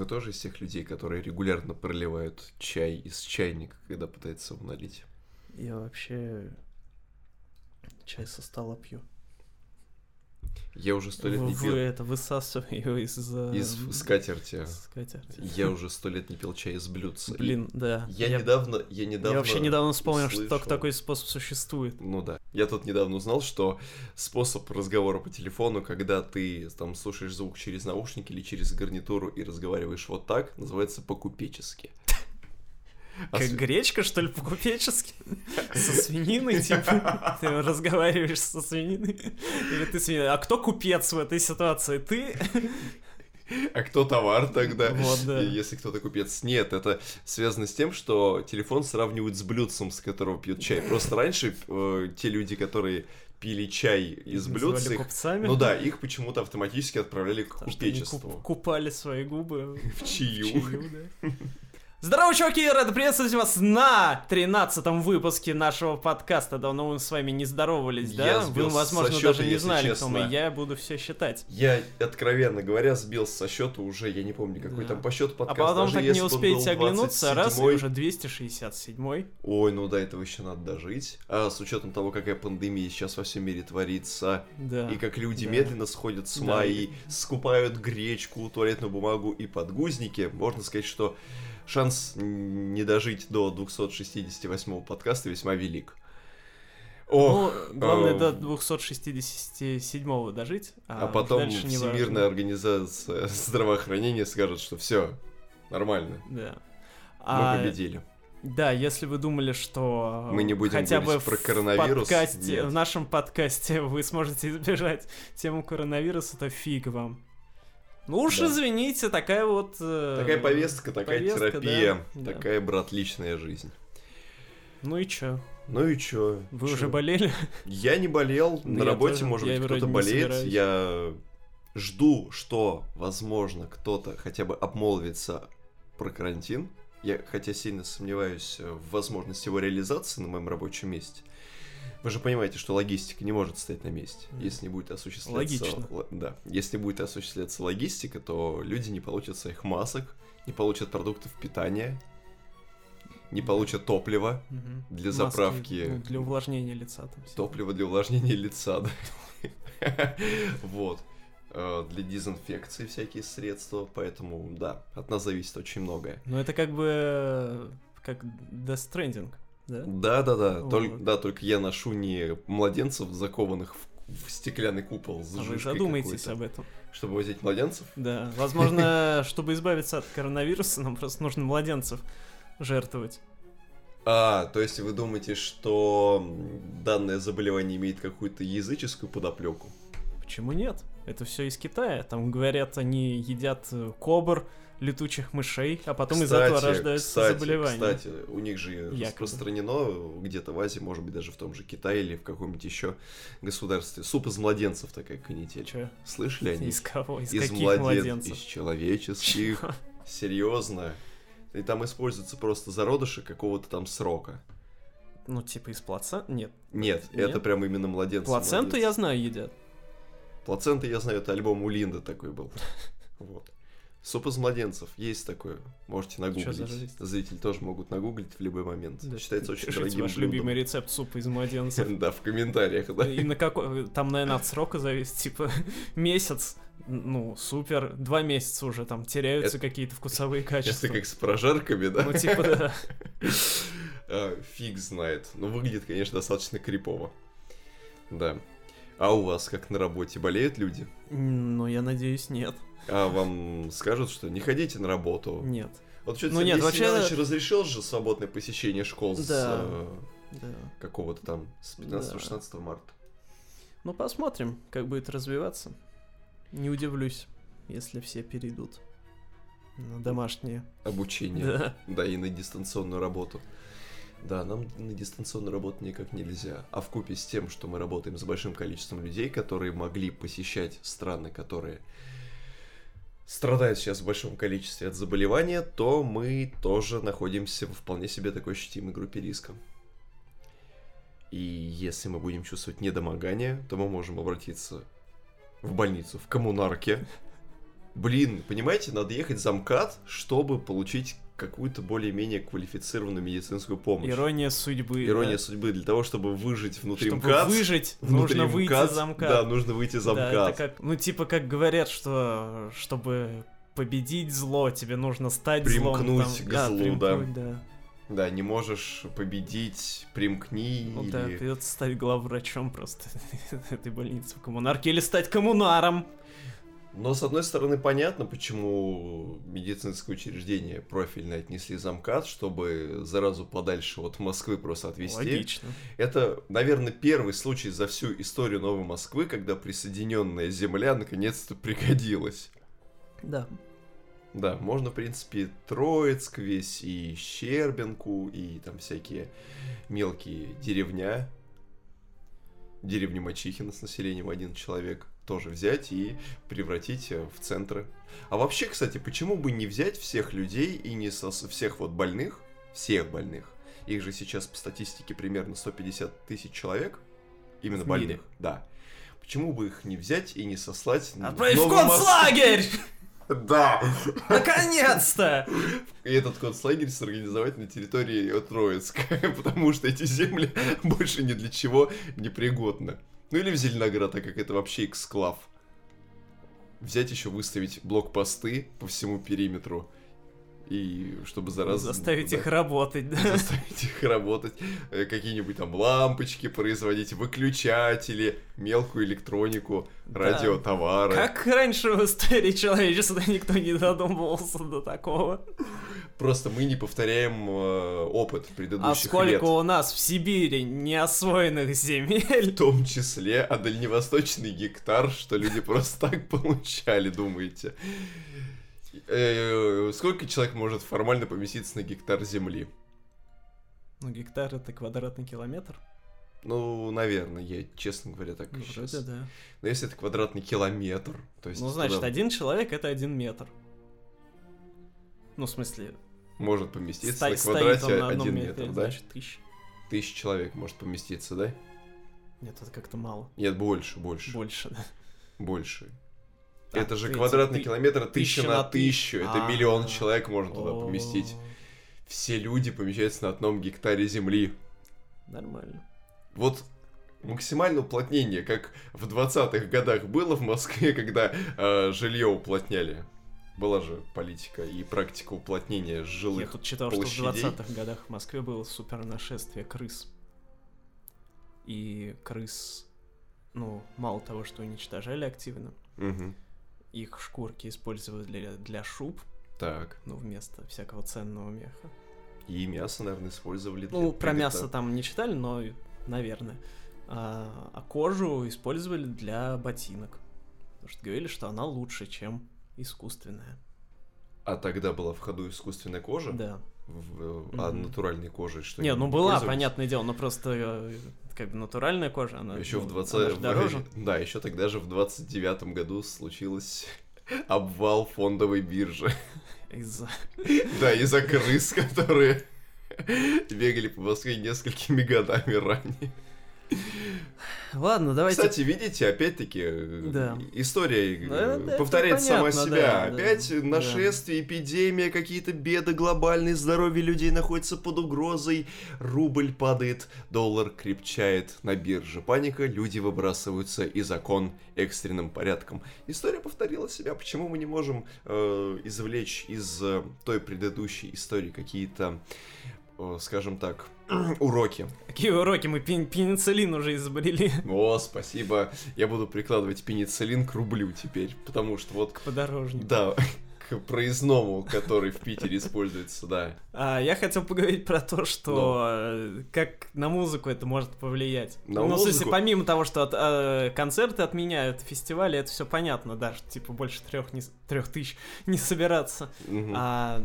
Вы тоже из тех людей, которые регулярно проливают чай из чайника, когда пытаются его налить? Я вообще чай со стола пью. Я уже сто лет Вы, не вы пил это высасываю из из скатерти. скатерти. Я уже сто лет не пил чай из блюдца. Блин, да. Я, недавно, я недавно. я вообще недавно вспомнил, что слышал- только такой способ существует. Ну да. Я тут недавно узнал, что способ разговора по телефону, когда ты там слушаешь звук через наушники или через гарнитуру и разговариваешь вот так, называется по-купечески. Как с- гречка, что ли, по-купечески? Со свининой, типа? Ты разговариваешь со свининой? Или ты свинина? А кто купец в этой ситуации? Ты? А кто товар тогда? Вот, да. Если кто-то купец. Нет, это связано с тем, что телефон сравнивают с блюдцем, с которого пьют чай. Просто раньше э, те люди, которые пили чай из блюдца, их- ну да, их почему-то автоматически отправляли к Потому купечеству. куп- купали свои губы В в чаю. чаю, да. Здорово, чуваки! Рад приветствовать вас на 13 выпуске нашего подкаста. Давно мы с вами не здоровались, да? Я Вы, возможно, счета, даже не знали, честно. кто мы. Я буду все считать. Я, откровенно говоря, сбился со счета уже, я не помню, какой Да. там по счету А подкаст. потом даже так не успеете оглянуться, раз, и 27-й. уже 267 Ой, ну до этого еще надо дожить. А с учетом того, какая пандемия сейчас во всем мире творится, Да. и как люди Да. медленно сходят с ума Да. и скупают гречку, туалетную бумагу и подгузники, можно сказать, что шанс не дожить до 268 подкаста весьма велик. Ох, ну, главное э, до 267 дожить, а, а потом не важно. Всемирная организация здравоохранения скажет, что все, нормально, Да. мы А, победили. Да, если вы думали, что Мы не будем хотя бы про в коронавирус, подкасте, нет. в нашем подкасте вы сможете избежать тему коронавируса, то фиг вам. Ну уж Да. извините, такая вот... э, Такая повестка, такая повестка, терапия, да, да. такая, брат, личная жизнь. Ну и чё? Ну и чё? Вы Чё? уже болели? Я не болел, Да на работе, может быть, кто-то болеет. Я жду, что, возможно, кто-то хотя бы обмолвится про карантин. Я, хотя сильно сомневаюсь в возможности его реализации на моем рабочем месте. Вы же понимаете, что логистика не может стоять на месте. Мгм. Если не будет осуществляться... Логично. л- да. Если будет осуществляться логистика, то люди не получат своих масок, не получат продуктов питания, не получат топлива, Мгм. Для Маски, заправки. ну, для увлажнения лица там. Топливо для увлажнения лица, да. Вот. Э, Для дезинфекции всякие средства, поэтому, да, от нас зависит очень многое. Ну это как бы... э, Как Death Stranding, да? Да-да-да, только, Вот. да, только я ношу не младенцев, закованных в, в стеклянный купол с А вы задумайтесь об этом. Чтобы возить младенцев? Да, возможно, чтобы избавиться от коронавируса, нам просто нужно младенцев жертвовать. А, то есть вы думаете, что данное заболевание имеет какую-то языческую подоплеку? Почему нет? Это все из Китая. Там говорят, они едят кобр, летучих мышей, а потом из этого рождаются кстати, заболевания. Кстати, у них же Якобы. распространено где-то в Азии, может быть, даже в том же Китае или в каком-нибудь еще государстве. Суп из младенцев такая канитель. Чё? Слышали они? Из кого? Из, Из каких младен- младенцев? Из человеческих. Серьезно. И там используются просто зародыши какого-то там срока. Ну, типа из плацент? Нет. Нет, Нет? это прям именно младенцы. Плаценту я знаю едят. Плацента, я знаю, это альбом у Линды такой был. Вот. Суп из младенцев. Есть такое. Можете нагуглить. Зрители тоже могут нагуглить в любой момент. Да. Считается очень дорогим ваш блюдом. любимый рецепт супа из младенцев. Да, в комментариях, да. И на какой... Там, наверное, от срока зависит. Типа, месяц, ну, супер. Два месяца уже там теряются какие-то вкусовые качества. Это как с прожарками, да? Ну, типа, да. А, Фиг знает. Но выглядит, конечно, достаточно крипово. Да. А у вас как на работе болеют люди? Ну, я надеюсь, нет. А вам скажут, что не ходите на работу? Нет. Вот что-то Ну нет, вообще- Семенович разрешил же свободное посещение школ с Да. э, Да. какого-то там, с 15-16 марта. Ну, посмотрим, как будет развиваться. Не удивлюсь, если все перейдут на домашние. Обучение. Да. Да, и на дистанционную работу. Да, нам на дистанционную работу никак нельзя. А в купе с тем, что мы работаем с большим количеством людей, которые могли посещать страны, которые страдают сейчас в большом количестве от заболевания, то мы тоже находимся в вполне себе такой ощутимой группе риска. И если мы будем чувствовать недомогание, то мы можем обратиться в больницу в коммунарке, Блин, понимаете, надо ехать за МКАД, чтобы получить какую-то более-менее квалифицированную медицинскую помощь. Ирония судьбы. Ирония да. судьбы. Для того, чтобы выжить внутри Чтобы МКАД, выжить, внутри нужно выйти МКАД, за МКАД. Да, нужно выйти за Да, МКАД. это как, ну, типа, как говорят, что чтобы победить зло, тебе нужно стать Примкнуть злом. к да, злу, да. примкнуть, да. Да, не можешь победить, примкни Ну или... да, придется стать главврачом просто этой больницы в коммунарке или стать коммунаром. Но, с одной стороны, понятно, почему медицинское учреждение профильно отнесли за МКАД, чтобы заразу подальше от Москвы просто отвезти. Логично. Это, наверное, первый случай за всю историю Новой Москвы, когда присоединенная земля наконец-то пригодилась. Да. Да, можно, в принципе, Троицк весь, и Щербинку, и там всякие мелкие деревня, деревню Мачихина с населением один человек тоже взять и превратить э, в центры. А вообще, кстати, почему бы не взять всех людей и не со всех вот больных, всех больных, их же сейчас по статистике примерно 150 тысяч человек, именно В мире. больных, да. Почему бы их не взять и не сослать Отправить в концлагерь! Да! Наконец-то! И этот концлагерь сорганизовать на территории Троицка, потому что эти земли больше ни для чего не пригодны. Ну или в Зеленоград, так как это вообще эксклав. Взять еще выставить блокпосты по всему периметру. И чтобы зараза... Заставить да, их работать, да. Заставить их работать. Э, Какие-нибудь там лампочки производить, выключатели, мелкую электронику, Да. радиотовары. Как раньше в истории человечества никто не додумывался до такого. Просто мы не повторяем э, опыт А предыдущих сколько лет. у нас в Сибири неосвоенных земель? В том числе, а дальневосточный гектар, что люди просто так получали, думаете? Э, Сколько человек может формально поместиться на гектар земли? Ну, гектар это квадратный километр. Ну, наверное, я, честно говоря, так Ну, сейчас. вроде да. Но если это квадратный километр, то есть Ну, значит, туда один человек это один метр. Ну, в смысле, может поместиться ста- на квадрате на один метре, метр, да? значит, тысяча. Тысяча человек может поместиться, да? Нет, это как-то мало. Нет, больше, больше, Больше, да. больше. Так, это же квадратный ты- километр тысяча на на ты- тысячу. Это А. миллион человек можно туда О, поместить. Все люди помещаются на одном гектаре земли. Нормально. Вот максимальное уплотнение, как в 20-х годах было в Москве, когда э, жилье уплотняли. Была же политика и практика уплотнения Я жилых тут читал, площадей. что в 20-х годах в Москве было супер нашествие крыс. И крыс, ну, мало того, что уничтожали активно, Мгм. Их шкурки использовали для, для шуб, Так. ну, вместо всякого ценного меха. И мясо, наверное, использовали для Ну, про мясо там не читали, но, наверное. А, а кожу использовали для ботинок. Потому что говорили, что она лучше, чем искусственная. А тогда была в ходу искусственная кожа? Да. В- а Мгм. натуральной кожей что Не, ну была, понятное дело, но просто э, как бы натуральная кожа, она, Еще ну, в она 20... же дороже. Да, еще тогда же в 29 году случилось обвал фондовой биржи. Из-за... Да, из-за крыс, которые бегали по Москве несколькими годами ранее. Ладно, давайте... Кстати, видите, опять-таки, э, Да. история э, Ну, это- повторяет это сама понятно, себя. да, да, опять да. нашествие, эпидемия, какие-то беды глобальные, здоровье людей находится под угрозой, рубль падает, доллар крепчает на бирже. Паника, люди выбрасываются и закон экстренным порядком. История повторила себя. Почему мы не можем э, извлечь из э, той предыдущей истории какие-то, скажем так, уроки? Какие уроки? Мы пен- пенициллин уже изобрели О, спасибо. Я буду прикладывать пенициллин к рублю теперь, потому что вот, к подорожнику. да, к проездному, который в Питере используется, да. А, я хотел поговорить про то, что э, как на музыку это может повлиять. На ну, в смысле, музыку? помимо того, что от- э, концерты отменяют, фестивали, это все понятно, да, что типа больше трех, не, трех тысяч не собираться. Мгм. А,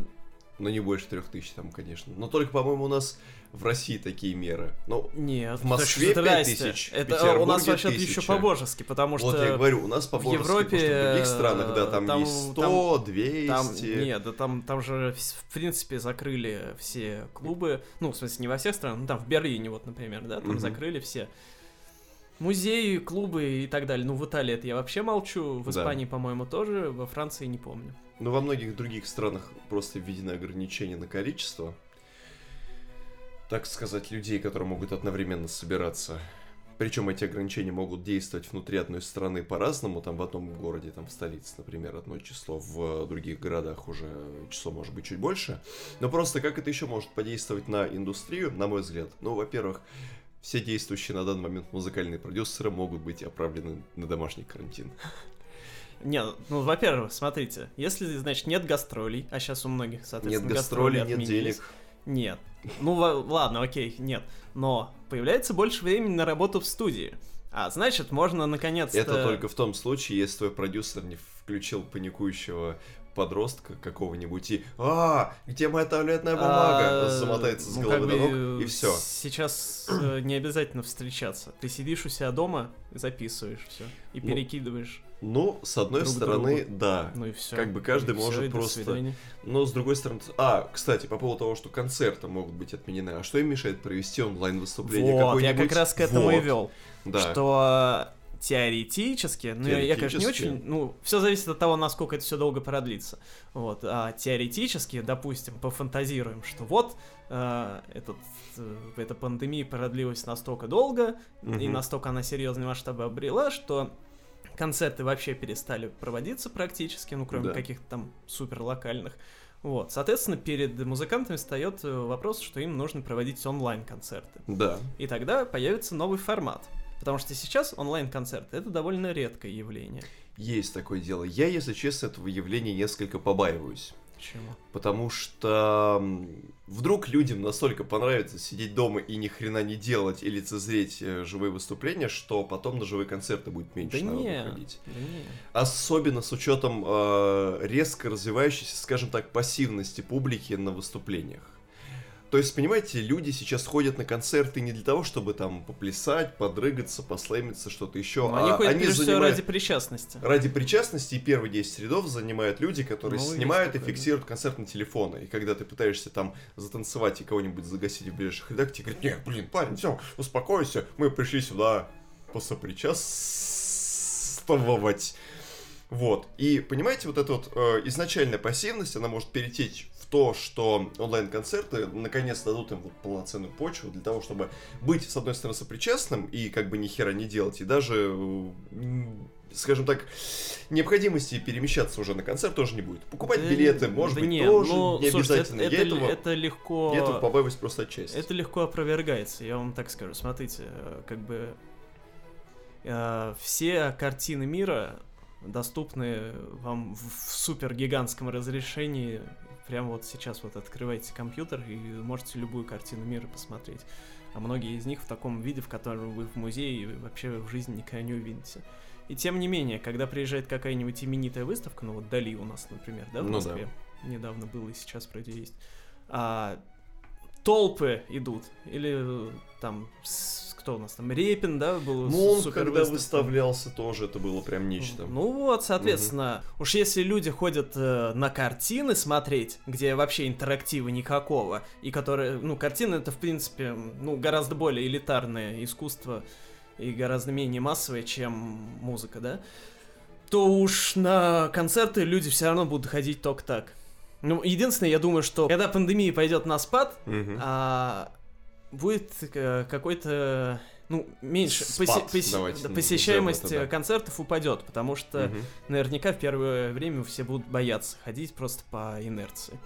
Но не больше трех тысяч там, конечно. Но только, по-моему, у нас в России такие меры. Ну, нет, В Москве. 5000, в Это э, у нас вообще еще 1000. по-божески, потому что... вот я говорю, у нас по в Европе, в других странах, да, там, там- есть 100, 200. Там, нет, да там, там же, в принципе, закрыли все клубы, ну, в смысле, не во всех странах, ну, там в Берлине, вот, например, да, там Мгм. закрыли все. Музеи, клубы и так далее. Ну, в Италии это я вообще молчу, в Да. Испании, по-моему, тоже, во Франции не помню. Но во многих других странах просто введены ограничения на количество, так сказать, людей, которые могут одновременно собираться. Причем эти ограничения могут действовать внутри одной страны по-разному. Там в одном городе, там в столице, например, одно число, в других городах уже число может быть чуть больше. Но просто как это еще может подействовать на индустрию, на мой взгляд? Ну, во-первых, все действующие на данный момент музыкальные продюсеры могут быть отправлены на домашний карантин. Не, ну, во-первых, смотрите, если, значит, нет гастролей, а сейчас у многих, Нет соответственно, гастролей, нет отменились. денег. Нет. Ну, ладно, окей, нет. Но появляется больше времени на работу в студии. А значит, можно наконец-то... Это только в том случае, если твой продюсер не включил паникующего подростка какого-нибудь и «А, где моя туалетная бумага?» А, замотается с ну, головы до ног, и все. Сейчас э, не обязательно встречаться. Ты сидишь у себя дома, записываешь все и Ну, перекидываешь. Ну, с одной друг стороны, другу. да. Ну и все. как бы каждый может просто- Но с другой стороны... А, кстати, по поводу того, что концерты могут быть отменены, а что им мешает провести онлайн-выступление Вот, я какое-нибудь? как раз к этому и Вот, вел. Да. Что теоретически, ну я, я, конечно, не Теоретически. очень, ну, все зависит от того, насколько это все долго продлится. Вот, а теоретически, допустим, пофантазируем, что вот э, этот, э, эта пандемия продлилась настолько долго, и Мгм. настолько она серьезные масштабы обрела, что концерты вообще перестали проводиться практически, ну, кроме Да. каких-то там супер локальных. Вот, соответственно, перед музыкантами встает э, вопрос, что им нужно проводить онлайн-концерты. Да. И тогда появится новый формат. Потому что сейчас онлайн-концерты это довольно редкое явление. Есть такое дело. Я, если честно, этого явления несколько побаиваюсь. Почему? Потому что вдруг людям настолько понравится сидеть дома и ни хрена не делать и лицезреть э, живые выступления, что потом на живые концерты будет меньше Да народу не. ходить. Да не. Особенно с учетом э, резко развивающейся, скажем так, пассивности публики на выступлениях. То есть, понимаете, люди сейчас ходят на концерты не для того, чтобы там поплясать, подрыгаться, послэмиться, что-то еще. Ну, они ходят, всего, занимают- ради причастности. Ради причастности и первые 10 рядов занимают люди, которые Ну, снимают и такое, да. фиксируют концерт на телефоны. И когда ты пытаешься там затанцевать и кого-нибудь загасить в ближайших рядах, тебе говорят, нет, блин, парень, все, успокойся, мы пришли сюда посопричастствовать. Вот. И понимаете, вот эта вот э, изначальная пассивность, она может перетечь в то, что онлайн-концерты наконец дадут им вот полноценную почву для того, чтобы быть, с одной стороны, сопричастным и как бы ни хера не делать, и даже, скажем так, необходимости перемещаться уже на концерт тоже не будет. Покупать Да билеты, может да быть, не, тоже ну, не слушайте, обязательно. Это, я, это, этого, это легко... я этого побаиваюсь просто отчасти. Это легко опровергается, я вам так скажу. Смотрите, э, как бы э, все картины мира доступны вам в, в супер гигантском разрешении. Прямо вот сейчас вот открываете компьютер и можете любую картину мира посмотреть. А многие из них в таком виде, в котором вы в музее вообще в жизни никогда не увидите. И тем не менее, когда приезжает какая-нибудь именитая выставка, ну вот Дали у нас, например, да, в Ну да. Недавно было и сейчас вроде есть, а, толпы идут, или там, с- кто у нас там, Репин, да, был Ну, он супер когда выставлялся, тоже это было прям нечто. Ну вот, соответственно, уж если люди ходят э, на картины смотреть, где вообще интерактива никакого, и которые, ну, картины это, в принципе, ну, гораздо более элитарное искусство и гораздо менее массовое, чем музыка, да, то уж на концерты люди все равно будут ходить только так. Ну, единственное, я думаю, что когда пандемия пойдет на спад, Мгм. а, будет э, какой-то, ну, меньше, Спад, посе- давайте да, посещаемость это, да. концертов упадет, потому что Мгм. наверняка в первое время все будут бояться ходить просто по инерции.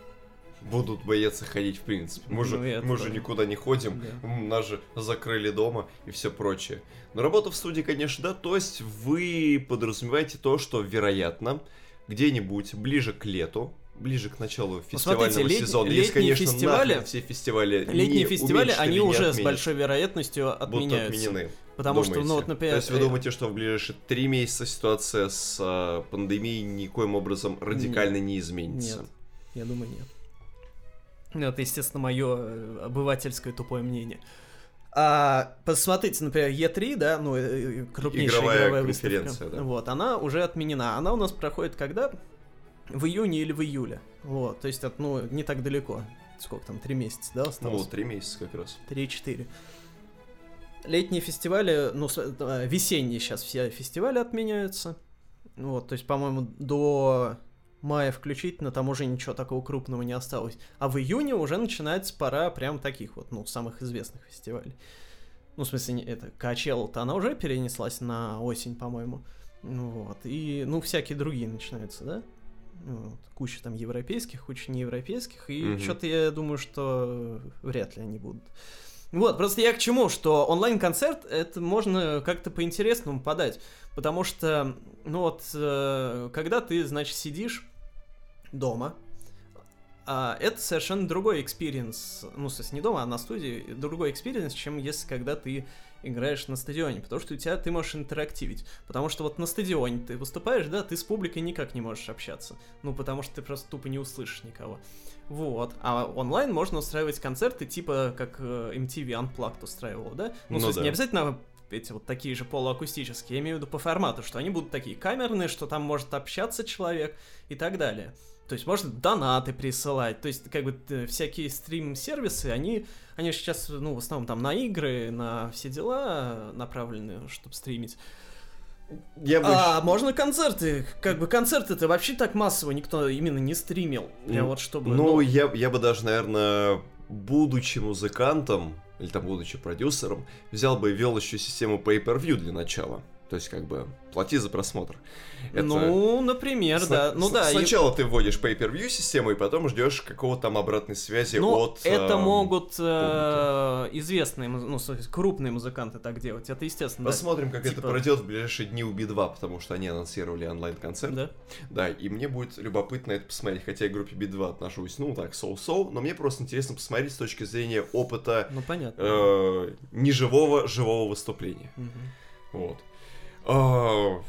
Будут бояться ходить в принципе. Мы, Ну, же, мы же да. никуда не ходим, Да. нас же закрыли дома и все прочее. Но работа в студии, конечно, да, то есть вы подразумеваете то, что, вероятно, где-нибудь ближе к лету, ближе к началу фестивального Ну, смотрите, лет- сезона, если, летние конечно, фестивали- нахрен все фестивали Летние не фестивали, они или не уже с отменят, большой вероятностью будут отменяются. отменены. Потому что, ну думаете? вот, например, То есть вы э, думаете, что в ближайшие три месяца ситуация с а, пандемией никоим образом радикально не изменится? Нет, я думаю, нет. Ну, Это, естественно, мое обывательское тупое мнение. А посмотрите, например, Е3, да, ну, э, э, крупнейшая Игровая игровая, конференция, выставка. да. Вот, она уже отменена. Она у нас проходит когда? В июне или в июле. Вот, то есть, это, ну, не так далеко. Сколько там, три месяца, да, Ну, осталось? вот три месяца как раз. 3-4. летние фестивали, ну, э, весенние сейчас все фестивали отменяются. Вот, то есть, по-моему, до мая включительно там уже ничего такого крупного не осталось. А в июне уже начинается пора прям таких вот, ну, самых известных фестивалей. Ну, в смысле, это Coachella-то она уже перенеслась на осень, по-моему. Ну Вот. И, ну, всякие другие начинаются, да? Ну. Куча там европейских, куча неевропейских. И Мгм. что-то я думаю, что вряд ли они будут. Вот, просто я к чему, что онлайн-концерт, это можно как-то по-интересному подать. Потому что, ну вот, э, когда ты, значит, сидишь дома, а это совершенно другой experience, ну, в смысле, не дома, а на студии, другой experience, чем если когда ты играешь на стадионе, потому что у тебя ты можешь интерактивить, потому что вот на стадионе ты выступаешь, да, ты с публикой никак не можешь общаться, ну, потому что ты просто тупо не услышишь никого. Вот. А онлайн можно устраивать концерты, типа как э, MTV Unplugged устраивал, да? Ну, Ну в смысле, да. не обязательно эти вот такие же полуакустические, я имею в виду по формату, что они будут такие камерные, что там может общаться человек и так далее. То есть можно донаты присылать, то есть как бы э, всякие стрим-сервисы, они, они же сейчас, ну, в основном там на игры, на все дела направлены, чтобы стримить. Я бы... А можно концерты, как бы концерты-то вообще так массово никто именно не стримил, прям Ну, вот чтобы... Ну, я, я бы даже, наверное, будучи музыкантом, или там будучи продюсером, взял бы и вел еще систему pay-per-view для начала. То есть, как бы, плати за просмотр. Это- Ну, например, да. Ну с- да. и- Сначала ты вводишь pay-per-view систему, и потом ждешь какого-то там обратной связи Ну, от... это эм, могут э, известные, ну, крупные музыканты так делать. Это естественно. да. Посмотрим, как это Типа- пройдет в ближайшие дни у Би-2, потому что они анонсировали онлайн-концерт. Да. Да, и мне будет любопытно это посмотреть, хотя я к группе Би-2 отношусь, ну, так, соу-соу, но мне просто интересно посмотреть с точки зрения опыта Ну, понятно. э, неживого, живого выступления. Мгм. Вот. А,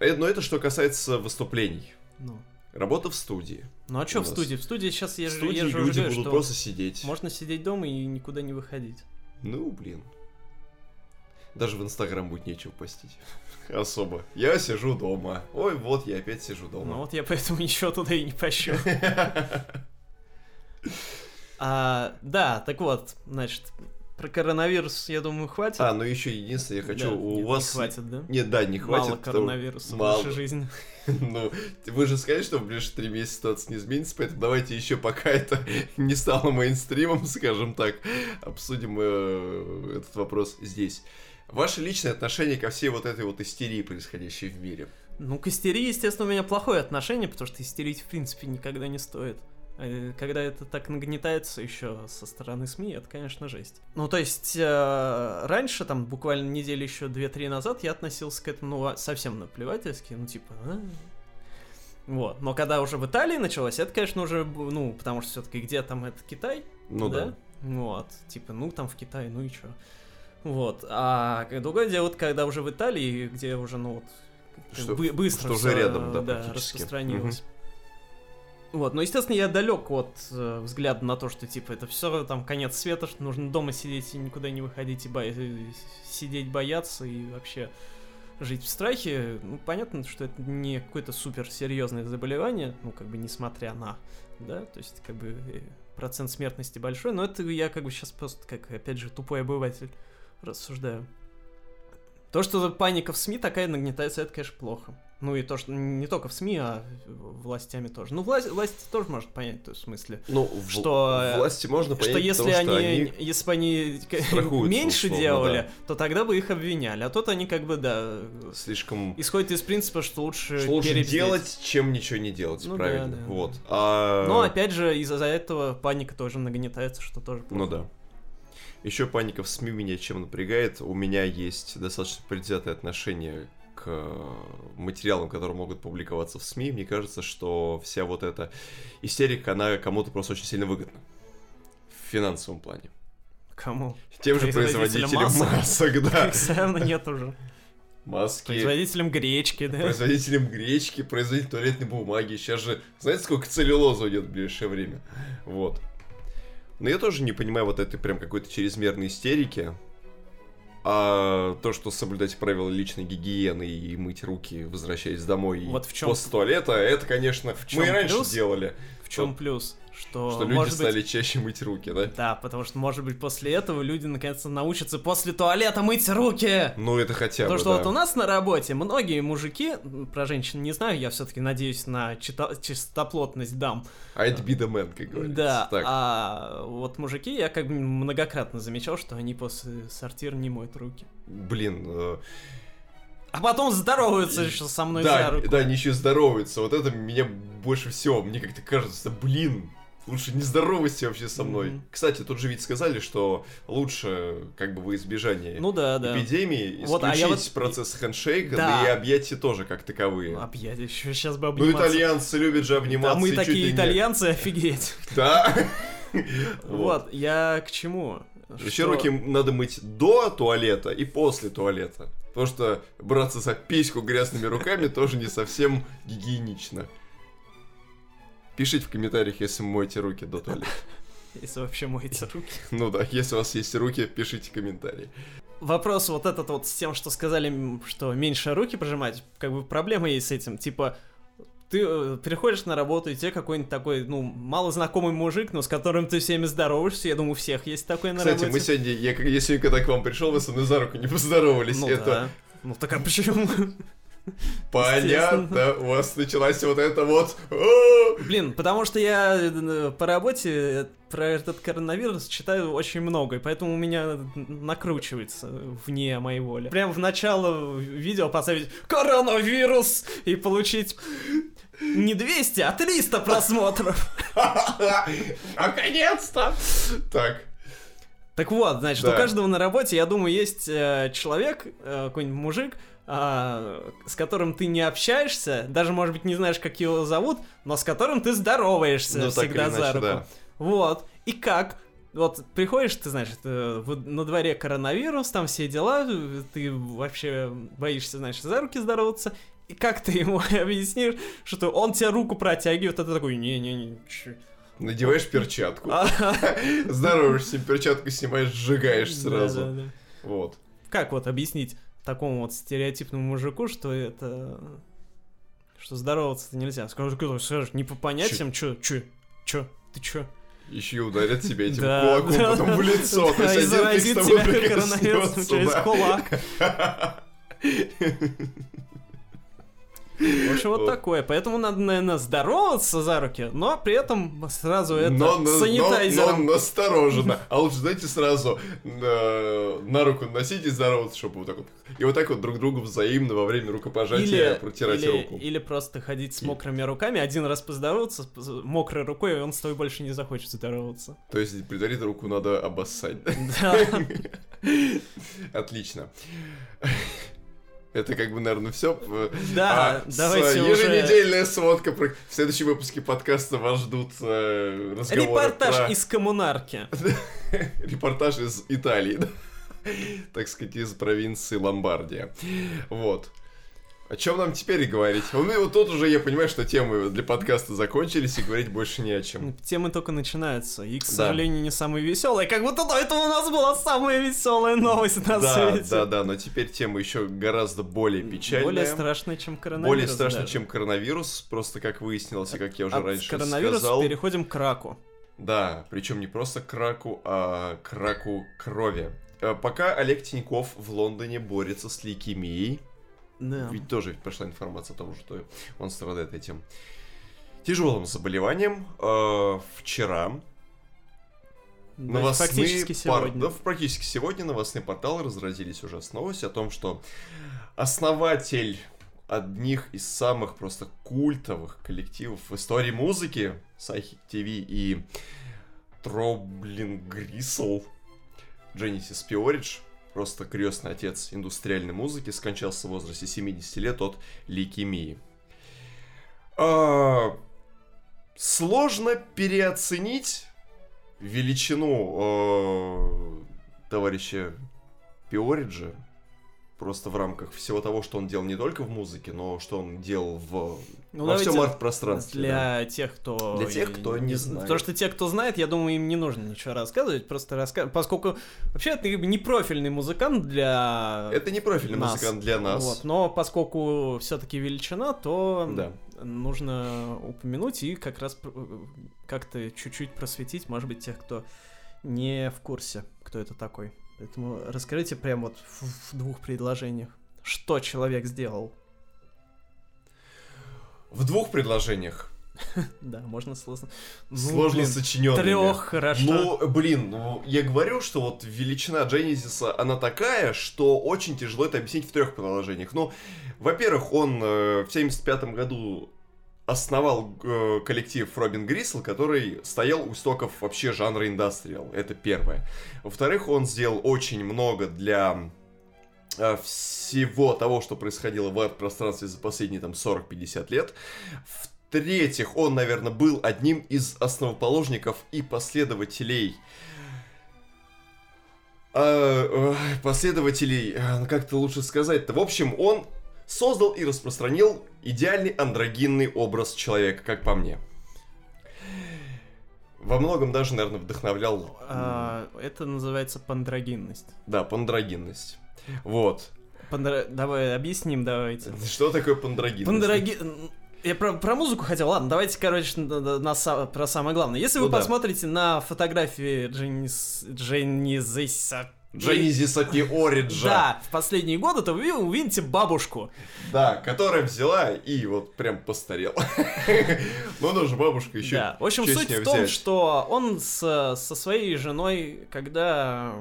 э, но это что касается выступлений. Ну. Работа в студии. Ну а что в студии? В студии сейчас я, в же- студии я же люди говорю, будут что просто сидеть. можно сидеть дома и никуда не выходить. Ну, блин. Даже в Инстаграм будет нечего постить. Особо. Я сижу дома. Ой, вот я опять сижу Ну дома. вот я поэтому ничего туда и не пощу. А, да, так вот, значит, про коронавирус, я думаю, хватит. А, ну еще единственное, я хочу, Да, у нет, вас... Не хватит, да? Нет, да, не хватит. Мало коронавируса Мало. в нашей жизни. Ну, вы же сказали, что в ближайшие три месяца ситуация не изменится, поэтому давайте еще пока это не стало мейнстримом, скажем так, обсудим э, этот вопрос здесь. Ваше личное отношение ко всей вот этой вот истерии, происходящей в мире. Ну, к истерии, естественно, у меня плохое отношение, потому что истерить, в принципе, никогда не стоит. Э, Когда это так нагнетается еще со стороны СМИ, это, конечно, жесть. Ну, то есть, э, раньше, там, буквально недели еще 2-3 назад, я относился к этому, ну, а- совсем наплевательски, ну, типа, «А». Вот, но когда уже в Италии началось, это, конечно, уже, ну, потому что все-таки где там это Китай, Ну да. Вот, типа, ну там в Китае, ну и чё. Вот, а другое дело, вот когда уже в Италии, где уже, ну вот, Что- бы быстро что уже рядом, да, практически. распространилось. Вот, но, естественно, я далек от э, взгляда на то, что, типа, это все там конец света, что нужно дома сидеть и никуда не выходить, и бо- сидеть бояться и вообще жить в страхе. Ну, понятно, что это не какое-то супер серьезное заболевание, ну, как бы, несмотря на, да, то есть, как бы, э, процент смертности большой, но это я, как бы, сейчас просто, как, опять же, тупой обыватель рассуждаю. То, что паника в СМИ такая нагнетается, это, конечно, плохо. Ну и то, что не только в СМИ, а властями тоже. Ну, власть, власть тоже может понять, то есть, в смысле, Ну, Что, э, власти можно понять, что если потому что они, если бы они меньше условно, делали, да. то тогда бы их обвиняли. А тут они как бы, да, слишком исходят из принципа, что лучше, что лучше перебздеть. делать, чем ничего не делать, Ну правильно. да, вот. да. А... Но опять же, из-за этого паника тоже нагнетается, что тоже плохо. Ну да. Еще паника в СМИ меня чем напрягает. У меня есть достаточно предвзятое отношение к материалам, которые могут публиковаться в СМИ. Мне кажется, что вся вот эта истерика, она кому-то просто очень сильно выгодна. В финансовом плане. Кому? Тем же Производителям масок. масок, да. Явно нет уже. Маски. Производителям гречки, да? Производителям гречки, производителям туалетной бумаги. Сейчас же, знаете, сколько целлюлоза уйдет в ближайшее время? Вот. Но я тоже не понимаю вот этой прям какой-то чрезмерной истерики. А то, что соблюдать правила личной гигиены и мыть руки, возвращаясь домой Вот в чём- после туалета, это, конечно, в мы и раньше плюс? делали. В чем Вот. плюс? Что, Что люди может стали быть... чаще мыть руки, да? Да, потому что, может быть, после этого люди наконец-то научатся после туалета мыть руки. Ну, это хотя Потому бы, что да. вот у нас на работе многие мужики, про женщин не знаю, я все-таки надеюсь на чита- чистоплотность дам. А это be the man, как говорится. Да, Так, а вот мужики, я как бы многократно замечал, что они после сортира не моют руки. блин, э, А потом здороваются еще со мной за да, руку. да, они еще здороваются. Вот это меня больше всего, мне как-то кажется, блин, лучше не здоровайся вообще со мной. Мгм. Кстати, тут же ведь сказали, что лучше, как бы во избежание Ну да, да. эпидемии, Вот, а исключить я вот- процесс хендшейка, Да. да. и объятия тоже как таковые. Объять еще сейчас бы Ну, обниматься. итальянцы любят же Да обниматься. мы чуть ли такие итальянцы, офигеть. Да. Вот, я к чему? Еще руки надо мыть до туалета и после туалета. Потому что браться за письку грязными руками тоже не совсем гигиенично. Пишите в комментариях, если моете руки до туалета. Если вообще моете руки. Ну да, если у вас есть руки, пишите комментарии. Вопрос вот этот вот с тем, что сказали, что меньше руки пожимать, как бы проблема есть с этим. Типа, ты э, приходишь на работу, и тебе какой-нибудь такой, ну, малознакомый мужик, но с которым ты всеми здороваешься. Я думаю, у всех есть такой на Кстати, работе. мы сегодня, я, я сегодня когда к вам пришел, вы со мной за руку не поздоровались. Ну Это да. Ну так а почему? понятно. У вас началась вот это вот. «О!» Блин, потому что я э, по работе э, про этот коронавирус читаю очень много, и поэтому у меня накручивается вне моей воли. Прям в начало видео поставить коронавирус и получить не 200, а 300 просмотров. Наконец-то! Так, Так вот, значит, Да. у каждого на работе, я думаю, есть э, человек, э, какой-нибудь мужик, а, с которым ты не общаешься, даже, может быть, не знаешь, как его зовут, но с которым ты здороваешься ну всегда за иначе, руку. да. Вот. И как? Вот приходишь, ты знаешь, э, на дворе коронавирус, там все дела, ты вообще боишься, значит, за руки здороваться. И как ты ему объяснишь, что он тебе руку протягивает, а ты такой, не-не-не, чё?» Надеваешь перчатку. А, Здороваешься, перчатку снимаешь, сжигаешь сразу. Вот. Как вот объяснить такому вот стереотипному мужику, что это... Что здороваться-то нельзя? Скажешь, скажешь, не по понятиям, чё, чё, чё, ты чё? Еще и ударят тебя этим Да, кулаком да, потом в лицо. То Да, есть и один фиг с тобой коронавирусом через да. кулак. В общем, вот такое. Поэтому надо, наверное, здороваться за руки, но при этом сразу это Но, санитайзером. но, но настороженно. А лучше, знаете, сразу э, на руку носить и здороваться, чтобы вот так вот. И вот так вот друг другу взаимно во время рукопожатия Или, протирать или, руку. или просто ходить с мокрыми руками, один раз поздороваться мокрой рукой, и он с тобой больше не захочет здороваться. То есть предварительно руку надо обоссать. Да. Отлично. Это как бы, наверное, все. Да, давайте уже... Еженедельная сводка. про- В следующем выпуске подкаста вас ждут э, разговоры Репортаж про- из коммунарки. Репортаж из Италии, так сказать, из провинции Ломбардия. Вот. О чем нам теперь говорить? Ну и вот тут уже я понимаю, что темы для подкаста закончились, и говорить больше не о чем. Темы только начинаются, и, к Да. сожалению, не самые веселые. Как будто до этого у нас была самая веселая новость на Да, свете. да, да, но теперь тема еще гораздо более печальная. Более страшная, чем коронавирус. Более страшно, даже. чем коронавирус, просто как выяснилось, и как я уже От раньше коронавируса сказал. переходим к раку. Да, причем не просто к раку, а к раку крови. Э, Пока Олег Тиньков в Лондоне борется с лейкемией, Да. ведь тоже прошла информация о том, что он страдает этим тяжелым заболеванием. Э, Вчера Да, новостные Фактически пор- сегодня. да, практически сегодня новостные порталы разразились уже с новостью о том, что основатель одних из самых просто культовых коллективов в истории музыки, Сайхик ТВ и Троблин Грисел, Genesis Пиоридж, просто крестный отец индустриальной музыки, скончался в возрасте 70 лет от лейкемии. А, сложно переоценить величину э, товарища Пиориджа просто в рамках всего того, что он делал не только в музыке, но что он делал в Ну, во всем арт-пространстве. да. Для тех, кто... Для тех, кто не знает. Потому что те, кто знает, я думаю, им не нужно ничего рассказывать, просто рассказывать, поскольку вообще ты не профильный музыкант для Это не профильный нас. музыкант для нас. Вот, но поскольку все-таки величина, то Да. нужно упомянуть и как раз пр- как-то чуть-чуть просветить, может быть, тех, кто не в курсе, кто это такой. Поэтому расскажите прям вот в, в двух предложениях, что человек сделал. В двух предложениях. Да, можно сложно. Ну, Сложно сочиненными. Трех, хорошо. Ну, блин, ну, я говорю, что вот величина Дженезиса, она такая, что очень тяжело это объяснить в трех приложениях. Ну, во-первых, он э, в 75 году основал э, коллектив Робин Грисел, который стоял у истоков вообще жанра индастриал. Это первое. Во-вторых, он сделал очень много для э, всего того, что происходило в арт-пространстве за последние там 40-50 лет. В-третьих, он, наверное, был одним из основоположников и последователей э, э, последователей, э, ну, как-то лучше сказать-то. В общем, он создал и распространил идеальный андрогинный образ человека, как по мне. Во многом даже, наверное, вдохновлял... А, это называется пандрогинность. Да, пандрогинность. Вот. Пандро... Давай объясним, давайте. Что такое пандрогинность? Пандроги... Я про, про музыку хотел, ладно, давайте, короче, на, на- на про самое главное. Если Ну вы да. посмотрите на фотографии Дженнис... Дженнизиса... Дженезиса Пиориджа. Да, в последние годы, то вы увидите бабушку. Да, которая взяла и вот прям постарела. Ну, она же бабушка еще. Да. В общем, суть в том, что он со своей женой, когда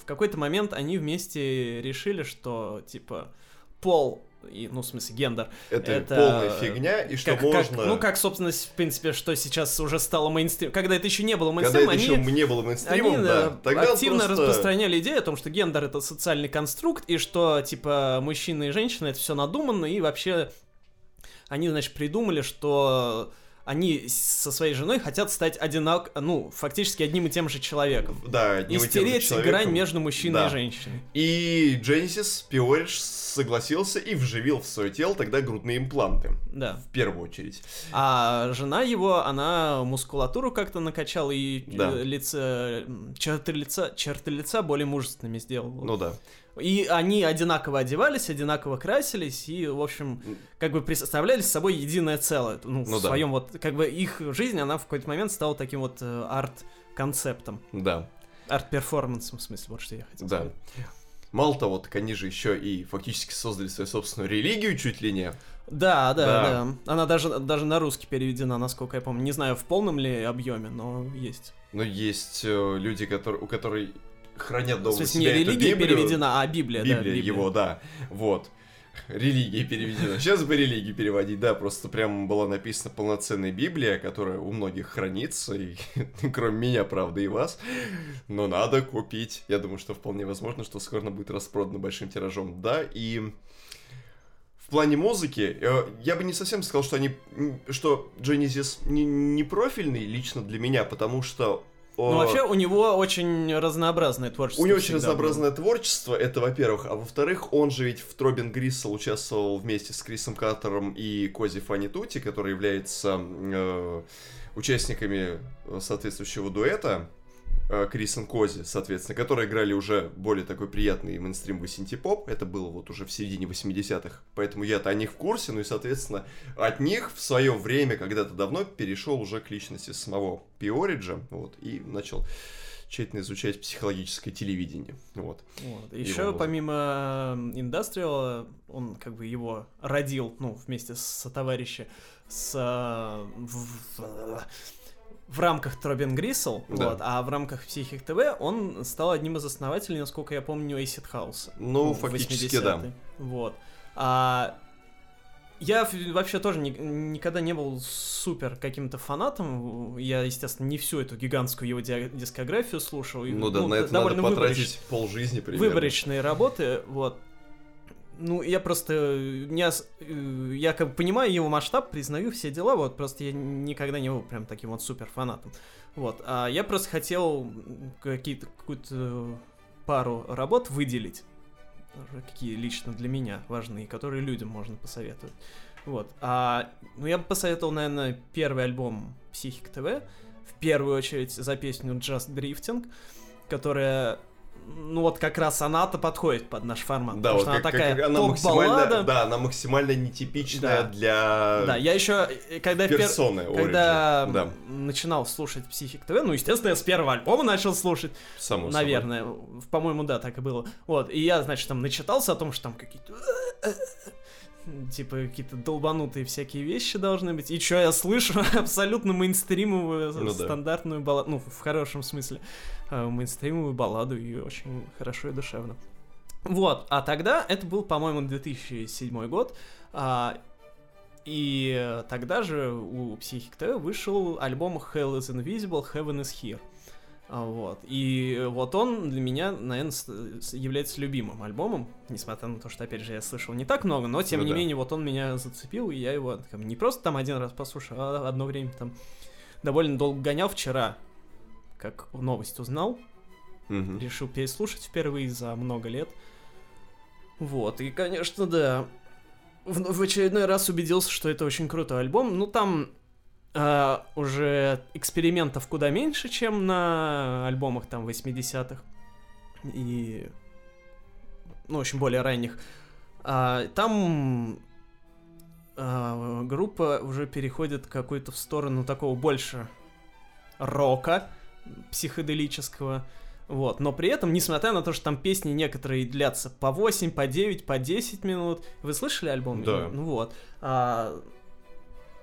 в какой-то момент они вместе решили, что, типа, пол, и, ну, в смысле, гендер, Это, это- полная фигня, и что как, как- можно... ну, как, собственно, в принципе, что сейчас уже стало мейнстрим. Когда это еще не было Когда мейнстримом, это они, еще не было они мейнстримом, э, да. Тогда он активно просто- распространяли идею о том, что гендер это социальный конструкт, и что, типа, мужчина и женщина это все надуманно, и вообще они, значит, придумали, что они со своей женой хотят стать одинак... ну, фактически одним и тем же человеком. Да, И одним тем же человеком. грань между мужчиной Да. и женщиной. И Дженсис Пиоридж согласился и вживил в свое тело тогда грудные импланты. Да. В первую очередь. А жена его, она мускулатуру как-то накачала и Да. лицо, м, черты лица, черты лица более мужественными сделала. Ну да. И они одинаково одевались, одинаково красились, и, в общем, как бы представляли собой единое целое. Ну, Ну в да. своем вот, как бы их жизнь, она в какой-то момент стала таким вот э, арт-концептом. Да. Арт-перформансом, в смысле, вот что я хотел Да. сказать. Мало того, так они же еще и фактически создали свою собственную религию чуть ли не. Да, да, Да. да. Она даже, даже на русский переведена, насколько я помню. Не знаю, в полном ли объеме, но есть. Но есть э, люди, которые, у которых хранят дома у смысле, не религия Библию. переведена, а Библия, да. Библия его, да. Вот. Религия переведена. Сейчас бы религии переводить, да, просто прям была написана полноценная Библия, которая у многих хранится, и кроме меня, правда, и вас. Но надо купить. Я думаю, что вполне возможно, что скоро она будет распродана большим тиражом. Да, и в плане музыки, э, я бы не совсем сказал, что они, что Genesis не, не профильный лично для меня, потому что Ну, вообще, у него очень разнообразное творчество. у него очень всегда было. разнообразное творчество, это во-первых. А во-вторых, он же ведь в Тробин Гриссел участвовал вместе с Крисом Картером и Кози Фанни Тути, который является э, участниками э, соответствующего дуэта. Э, Крис и Кози, соответственно, которые играли уже более такой приятный мейнстримовый синтепоп. Это было вот уже в середине 80-х. Поэтому я-то о них в курсе. Ну и, соответственно, от них в свое время, когда-то давно, перешел уже к личности самого Пиориджа. Вот, и начал тщательно изучать психологическое телевидение. Вот. Вот. Его Еще музыка. помимо Индастриала, он как бы его родил, ну, вместе с товарищем, с, э, в, в- рамках Тробин Грисел, Да. вот, а в рамках Психик ТВ он стал одним из основателей, насколько я помню, Acid House. Ну, в фактически, 80-е. да. Вот. А я вообще тоже ни- никогда не был супер каким-то фанатом. Я, естественно, не всю эту гигантскую его ди- дискографию слушал. и, Ну да, на это надо довольно выборочно потратить полжизни примерно. выборочные работы, вот. Ну, я просто не ос- э, я как бы понимаю его масштаб, признаю все дела, вот, просто я никогда не был прям таким вот супер фанатом. Вот, а я просто хотел какие-то, какую-то пару работ выделить, уже какие лично для меня важны, и которые людям можно посоветовать. Вот, а, ну, я бы посоветовал, наверное, первый альбом Психик ТВ, в первую очередь за песню Just Drifting, которая ну вот как раз она-то подходит под наш формат. Да, потому вот что она как- такая как- она максимально, да, она максимально нетипичная Да. для Да, я еще, когда в пер- персоны когда. Да, начинал слушать Психик ТВ, ну, естественно, я с первого альбома начал слушать, само наверное, по-моему, да, так и было. Вот, и я, значит, там начитался о том, что там какие-то типа какие-то долбанутые всякие вещи должны быть. И что я слышу? Абсолютно мейнстримовую, Ну да. стандартную балладу, ну, в хорошем смысле, э, мейнстримовую балладу, и очень хорошо и душевно. Вот, а тогда, это был, по-моему, 2007 год, а, и э, тогда же у Psychic TV вышел альбом Hell is Invisible, Heaven is Here. А, Вот. И вот он для меня, наверное, является любимым альбомом, несмотря на то, что, опять же, я слышал не так много, но, тем Ну не да. менее, вот он меня зацепил, и я его там, не просто там один раз послушал, а одно время там довольно долго гонял вчера, как новость узнал, Мгм. решил переслушать впервые за много лет. Вот, и, конечно, да, в, в очередной раз убедился, что это очень крутой альбом. Ну, там а, уже экспериментов куда меньше, чем на альбомах там 80-х. И, ну, очень более ранних. А, там а, группа уже переходит какую-то в сторону такого больше рока психоделического. Вот. Но при этом, несмотря на то, что там песни некоторые длятся по 8, по 9, по 10 минут. Вы слышали альбом? Да. Ну вот. А,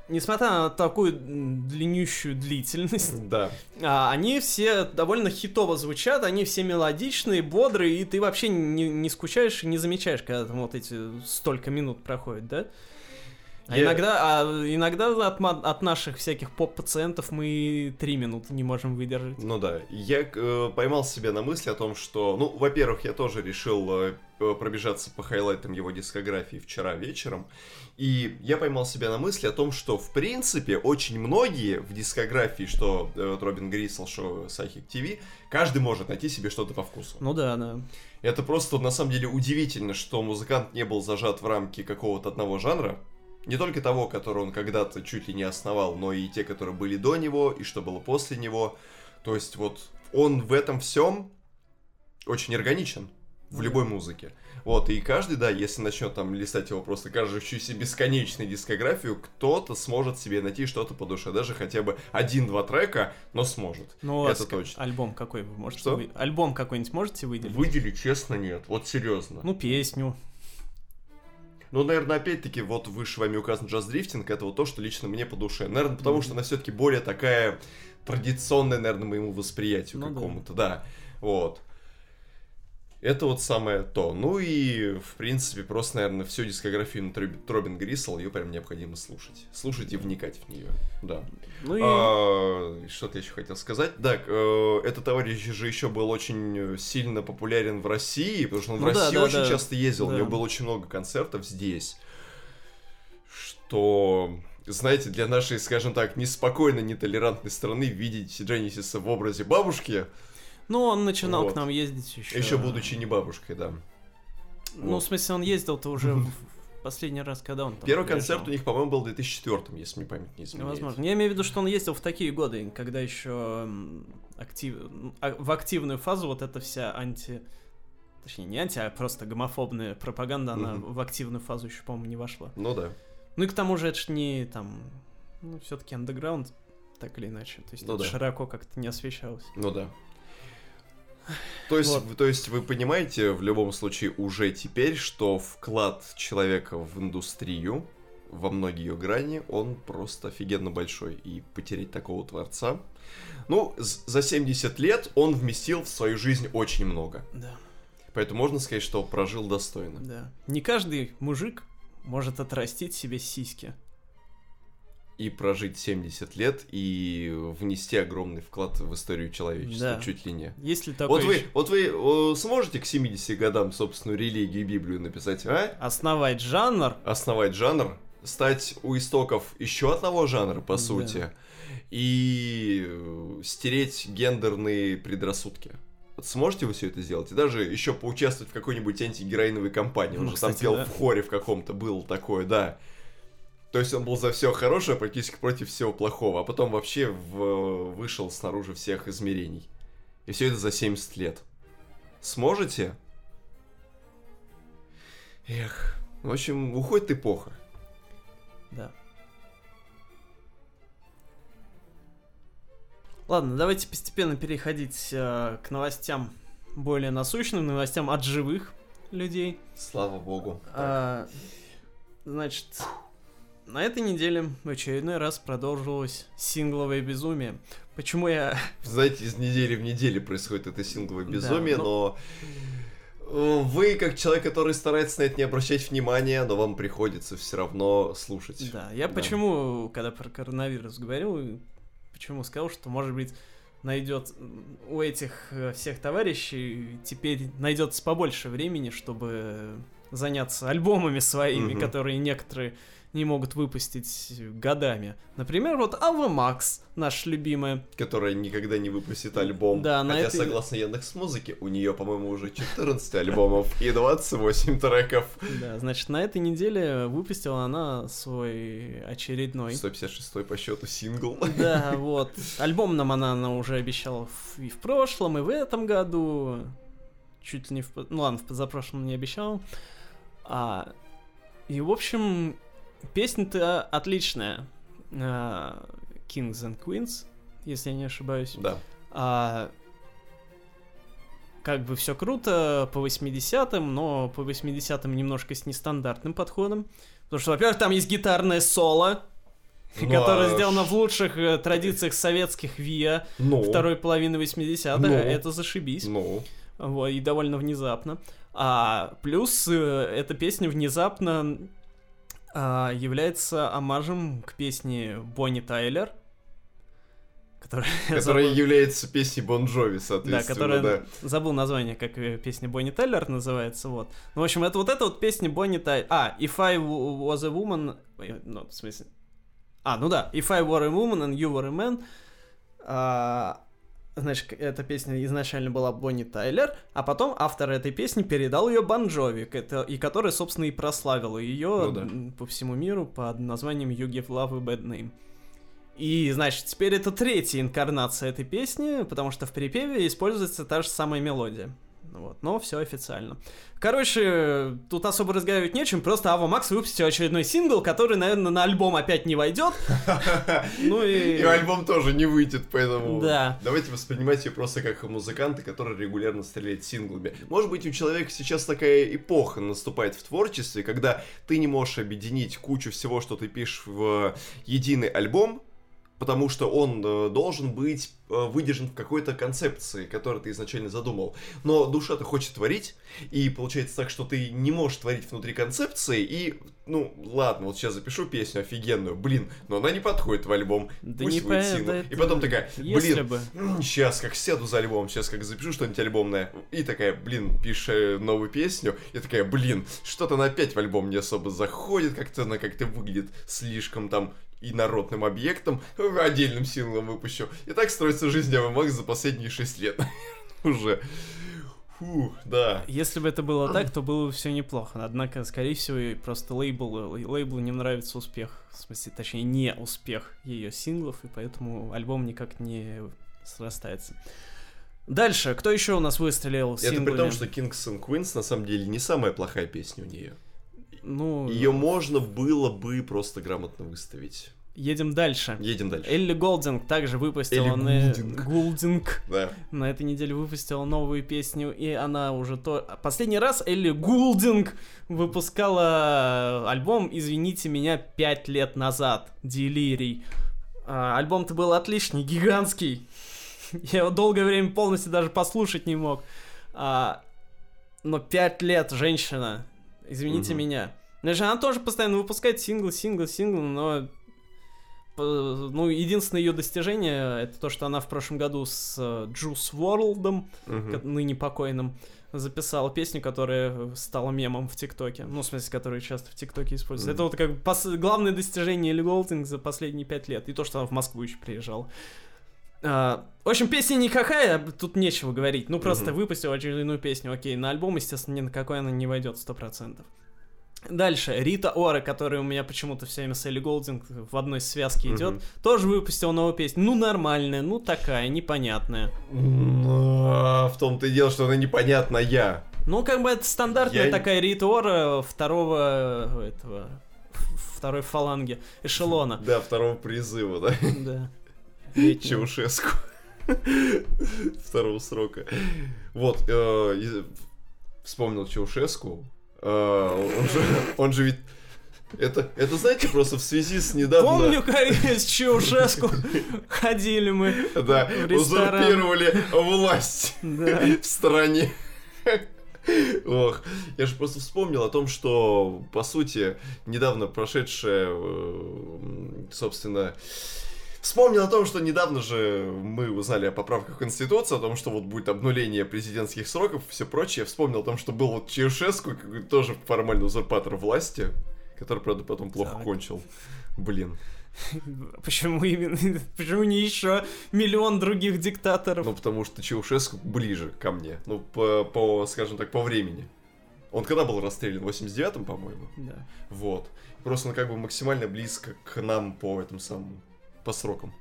несмотря на такую длиннющую длительность, Да. а, они все довольно хитово звучат, они все мелодичные, бодрые, и ты вообще не, не скучаешь и не замечаешь, когда там вот эти столько минут проходят, да? А Я- иногда, а иногда от, от наших всяких поп-пациентов мы три минуты не можем выдержать. Ну да, я э, поймал себя на мысли о том, что, ну, во-первых, я тоже решил э, пробежаться по хайлайтам его дискографии вчера вечером, и я поймал себя на мысли о том, что, в принципе, очень многие в дискографии, что э, вот Робин Грисел, что Psychic TV, каждый может найти себе что-то по вкусу. Ну да, да. Это просто, на самом деле, удивительно, что музыкант не был зажат в рамки какого-то одного жанра, не только того, который он когда-то чуть ли не основал, но и те, которые были до него, и что было после него. То есть вот он в этом всем очень органичен в Ну любой музыке. Вот, и каждый, да, если начнет там листать его просто кажущуюся бесконечной дискографию, кто-то сможет себе найти что-то по душе, даже хотя бы один-два трека, но сможет. Ну, Это ск- точно. Альбом какой вы можете Что? вы- Альбом какой-нибудь можете выделить? Выдели, честно, нет. Вот серьезно. Ну, песню. Ну, наверное, опять-таки, вот выше вами указан джаз-дрифтинг, это вот то, что лично мне по душе. Наверное, потому Мгм. что она все-таки более такая традиционная, наверное, моему восприятию Ну да. какому-то, да. Вот. Это вот самое то. Ну и, в принципе, просто, наверное, всю дискографию на Троб- Робин Грисел, ее прям необходимо слушать. Слушать и вникать в нее, да. Ну и... А, Что-то я еще хотел сказать. Так, э, этот товарищ же еще был очень сильно популярен в России, потому что он Ну в да, России да, очень да. часто ездил, у Да. него было очень много концертов здесь. Что, знаете, для нашей, скажем так, неспокойной, нетолерантной страны видеть Дженнисиса в образе бабушки, Ну, он начинал Вот. к нам ездить еще. еще будучи не бабушкой, да. Ну, вот. в смысле, он ездил-то уже в последний раз, когда он там Первый приезжал. концерт у них, по-моему, был в 2004, если мне память не изменяет. Возможно. Я имею в виду, что он ездил в такие годы, когда еще актив... а- в активную фазу вот эта вся анти... Точнее, не анти, а просто гомофобная пропаганда, она в активную фазу еще, по-моему, не вошла. Ну да. Ну и к тому же это ж не там... Ну, все-таки андеграунд, так или иначе. То есть Ну это да. широко как-то не освещалось. Ну да. То есть, Вот. то есть вы понимаете в любом случае уже теперь, что вклад человека в индустрию во многие ее грани, он просто офигенно большой. И потерять такого творца... Ну, за 70 лет он вместил в свою жизнь очень много. Да, Поэтому можно сказать, что прожил достойно. да. Не каждый мужик может отрастить себе сиськи. И прожить 70 лет и внести огромный вклад в историю человечества, Да. чуть ли не. Если такой Вот вы, ещё- вот вы сможете к 70 годам собственную религию и Библию написать, а? основать жанр, Основать жанр, стать у истоков еще одного жанра, по Да. сути, и стереть гендерные предрассудки. Вот сможете вы все это сделать? И даже еще поучаствовать в какой-нибудь антигероиновой кампании. Он Ну, же там кстати, пел да. в хоре в каком-то, был такое, да. То есть он был за все хорошее, практически против всего плохого, а потом вообще в- вышел снаружи всех измерений. И все это за 70 лет. сможете. Эх, в общем, уходит эпоха. Да. Ладно, давайте постепенно переходить э, к новостям более насущным, новостям от живых людей. Слава богу. А, значит, на этой неделе в очередной раз продолжилось сингловое безумие. Почему я... Знаете, из недели в неделю происходит это сингловое безумие, Да, ну- но... э, Вы, как человек, который старается на это не обращать внимания, но вам приходится все равно слушать. Да, я Да. почему, когда про коронавирус говорил, почему сказал, что, может быть, найдет у этих э, всех товарищей теперь найдется побольше времени, чтобы заняться альбомами своими, Мгм. которые некоторые не могут выпустить годами. Например, вот Ava Max, наша любимая. Которая никогда не выпустит альбом. Да, Хотя, этой- согласно Яндекс Музыке, у нее, по-моему, уже 14 альбомов и 28 треков. Да, значит, на этой неделе выпустила она свой очередной 156 по счету сингл. Да, вот. Альбом нам она, она уже обещала и в прошлом, и в этом году. Чуть ли не в... Ну ладно, в позапрошлом не обещал. А, и, в общем, песня-то отличная. А, Kings and Queens, если я не ошибаюсь. Да. А, как бы все круто по 80-м, но по 80-м немножко с нестандартным подходом. Потому что, во-первых, там есть гитарное соло, Ну, которое а сделано в лучших э, традициях советских ВИА Ну, второй половины 80-х. Ну. Это зашибись. ну, Вот, и довольно внезапно. А плюс э, эта песня внезапно является омажем к песне Бонни Тайлер. Которая, которая забыл- является песней Бон Джови, да, соответственно, которая да. забыл название, как э, песня Бонни Тайлер называется, вот. Ну, в общем, это вот эта вот песня Бонни Тайлер. А, If I was a woman, ну, в смысле, а, ну да, If I were a woman and you were a man, а, значит, эта песня изначально была Бонни Тайлер, а потом автор этой песни передал ее Бон Джови, и который, собственно, и прославил ее Ну да. по всему миру под названием You Give Love a Bad Name. И, значит, теперь это третья инкарнация этой песни, потому что в припеве используется та же самая мелодия. Вот, но все официально. Короче, тут особо разговаривать нечем, просто Ава Макс выпустил очередной сингл, который, наверное, на альбом опять не войдет. Ну и... И альбом тоже не выйдет, поэтому Да. давайте воспринимать ее просто как музыканта, который регулярно стреляет синглами. Может быть, у человека сейчас такая эпоха наступает в творчестве, когда ты не можешь объединить кучу всего, что ты пишешь в единый альбом, потому что он э, должен быть э, выдержан в какой-то концепции, которую ты изначально задумал. Но душа-то хочет творить, и получается так, что ты не можешь творить внутри концепции, и, ну, ладно, вот сейчас запишу песню офигенную, блин, но она не подходит в альбом, Да пусть не будет по- да И это- потом такая, блин, бы... Сейчас, как сяду за альбом, сейчас как запишу что-нибудь альбомное, и такая, блин, пишешь э, новую песню, и такая, блин, что-то она опять в альбом не особо заходит, как-то она как-то выглядит слишком там инородным объектом, отдельным синглом выпущу. И так строится жизнь Ава Макс за последние шесть лет, уже. Фух, да. Если бы это было так, то было бы все неплохо. Однако, скорее всего, просто лейбл, лейблу не нравится успех. В смысле, точнее, не успех ее синглов, и поэтому альбом никак не срастается. Дальше, кто еще у нас выстрелил Это при синглами? том, что Kings and Queens на самом деле не самая плохая песня у нее. Ну, Ее можно было бы просто грамотно выставить. Едем дальше. Едем дальше. Элли Голдинг также выпустила Элли на... Гулдинг. Гулдинг. Да. На этой неделе выпустила новую песню, и она уже то... Последний раз Элли Гулдинг выпускала альбом, извините меня, пять лет назад, Делирий. А, альбом-то был отличный, гигантский. Я его долгое время полностью даже послушать не мог. А, но пять лет женщина, извините Мгм. меня. Значит, она тоже постоянно выпускает сингл, сингл, сингл, но ну, единственное ее достижение это то, что она в прошлом году с э, Juice Мгм. ко- ныне покойным, записала песню, которая стала мемом в ТикТоке. Ну, в смысле, которую часто в ТикТоке используют. Мгм. Это вот как пос- главное достижение Элли Голдинг за последние пять лет. И то, что она в Москву еще приезжала. А, в общем, песня никакая, тут нечего говорить. Ну, просто Мгм. выпустила очередную песню, окей. На альбом, естественно, ни на какой она не войдет, сто процентов. Дальше, Рита Ора, которая у меня почему-то все время с Элли Голдинг в одной связке идет, Мгм. тоже выпустила новую песню. Ну, нормальная, ну, такая, непонятная. А, В том-то и дело, что она непонятная. Ну, как бы это стандартная Я- такая Рита Ора второго этого второй фаланги эшелона. Да, второго призыва, да? Да. Летнего. Чаушеску. Второго срока. Вот, э, вспомнил Чаушеску. Э, Он же, он же ведь... Это, это, знаете, просто в связи с недавно... Помню, как с Чаушеску ходили мы. Да, узурпировали власть в стране. Ох, я же просто вспомнил о том, что, по сути, недавно прошедшее, э, собственно, Вспомнил о том, что недавно же мы узнали о поправках в Конституцию, о том, что вот будет обнуление президентских сроков и все прочее. Вспомнил о том, что был вот Чаушеску, тоже формальный узурпатор власти, который, правда, потом плохо Так. кончил. Блин. Почему именно? Почему не еще миллион других диктаторов? Ну, потому что Чаушеску ближе ко мне. Ну, по, по, скажем так, по времени. Он когда был расстрелян? В 89-м, по-моему? Да. Вот. Просто он как бы максимально близко к нам по этому самому, по срокам.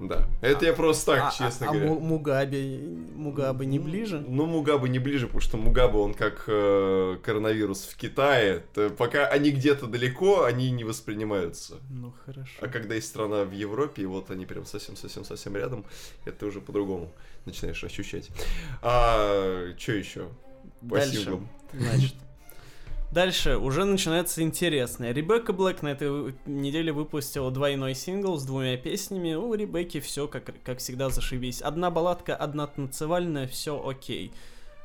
Да. Это я просто так, а, честно а- а говоря. Му- Мугабе, Мугабе не ближе? Ну, Мугабе не ближе, потому что Мугабе, он как э, коронавирус в Китае. Т- пока они где-то далеко, они не воспринимаются. Ну хорошо. А когда есть страна в Европе, и вот они прям совсем-совсем-совсем рядом, это уже по-другому начинаешь ощущать. А что еще? По Дальше. синглам. Значит. Дальше уже начинается интересное. Ребекка Блэк на этой неделе выпустила двойной сингл с двумя песнями. У Ребекки все как, как всегда зашибись. Одна балладка, одна танцевальная, все окей.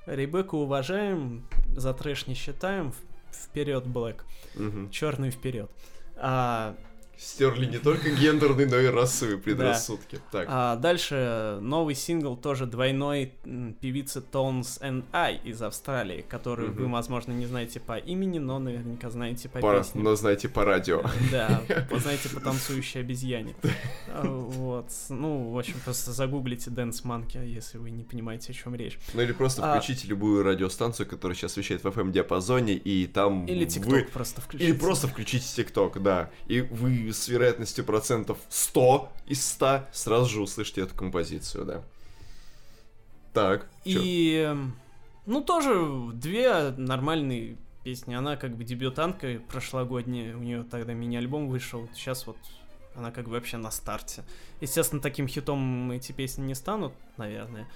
Ребекку уважаем, за трэш не считаем. Вперед, Блэк. Мгм. Черный вперед. А, Стерли не только гендерные, но и расовые предрассудки. Так. а дальше новый сингл тоже двойной певицы Tones and I из Австралии, которую вы, Мгм. возможно, не знаете по имени, но наверняка знаете по По- песне. но знаете, по радио. Да, знаете по танцующей обезьяне. А, Вот. Ну, в общем, просто загуглите Dance Monkey, если вы не понимаете, о чем речь. Ну или просто А- включите любую радиостанцию, которая сейчас вещает в FM-диапазоне, и там Или вы... ТикТок просто включите. Или просто включите ТикТок, да. И вы с вероятностью процентов 100 из 100 сразу же услышите эту композицию, да. Так, чё? И, эм, ну, тоже две нормальные песни. Она как бы дебютантка прошлогодняя, у нее тогда мини-альбом вышел. Сейчас вот она как бы вообще на старте. Естественно, таким хитом эти песни не станут, наверное.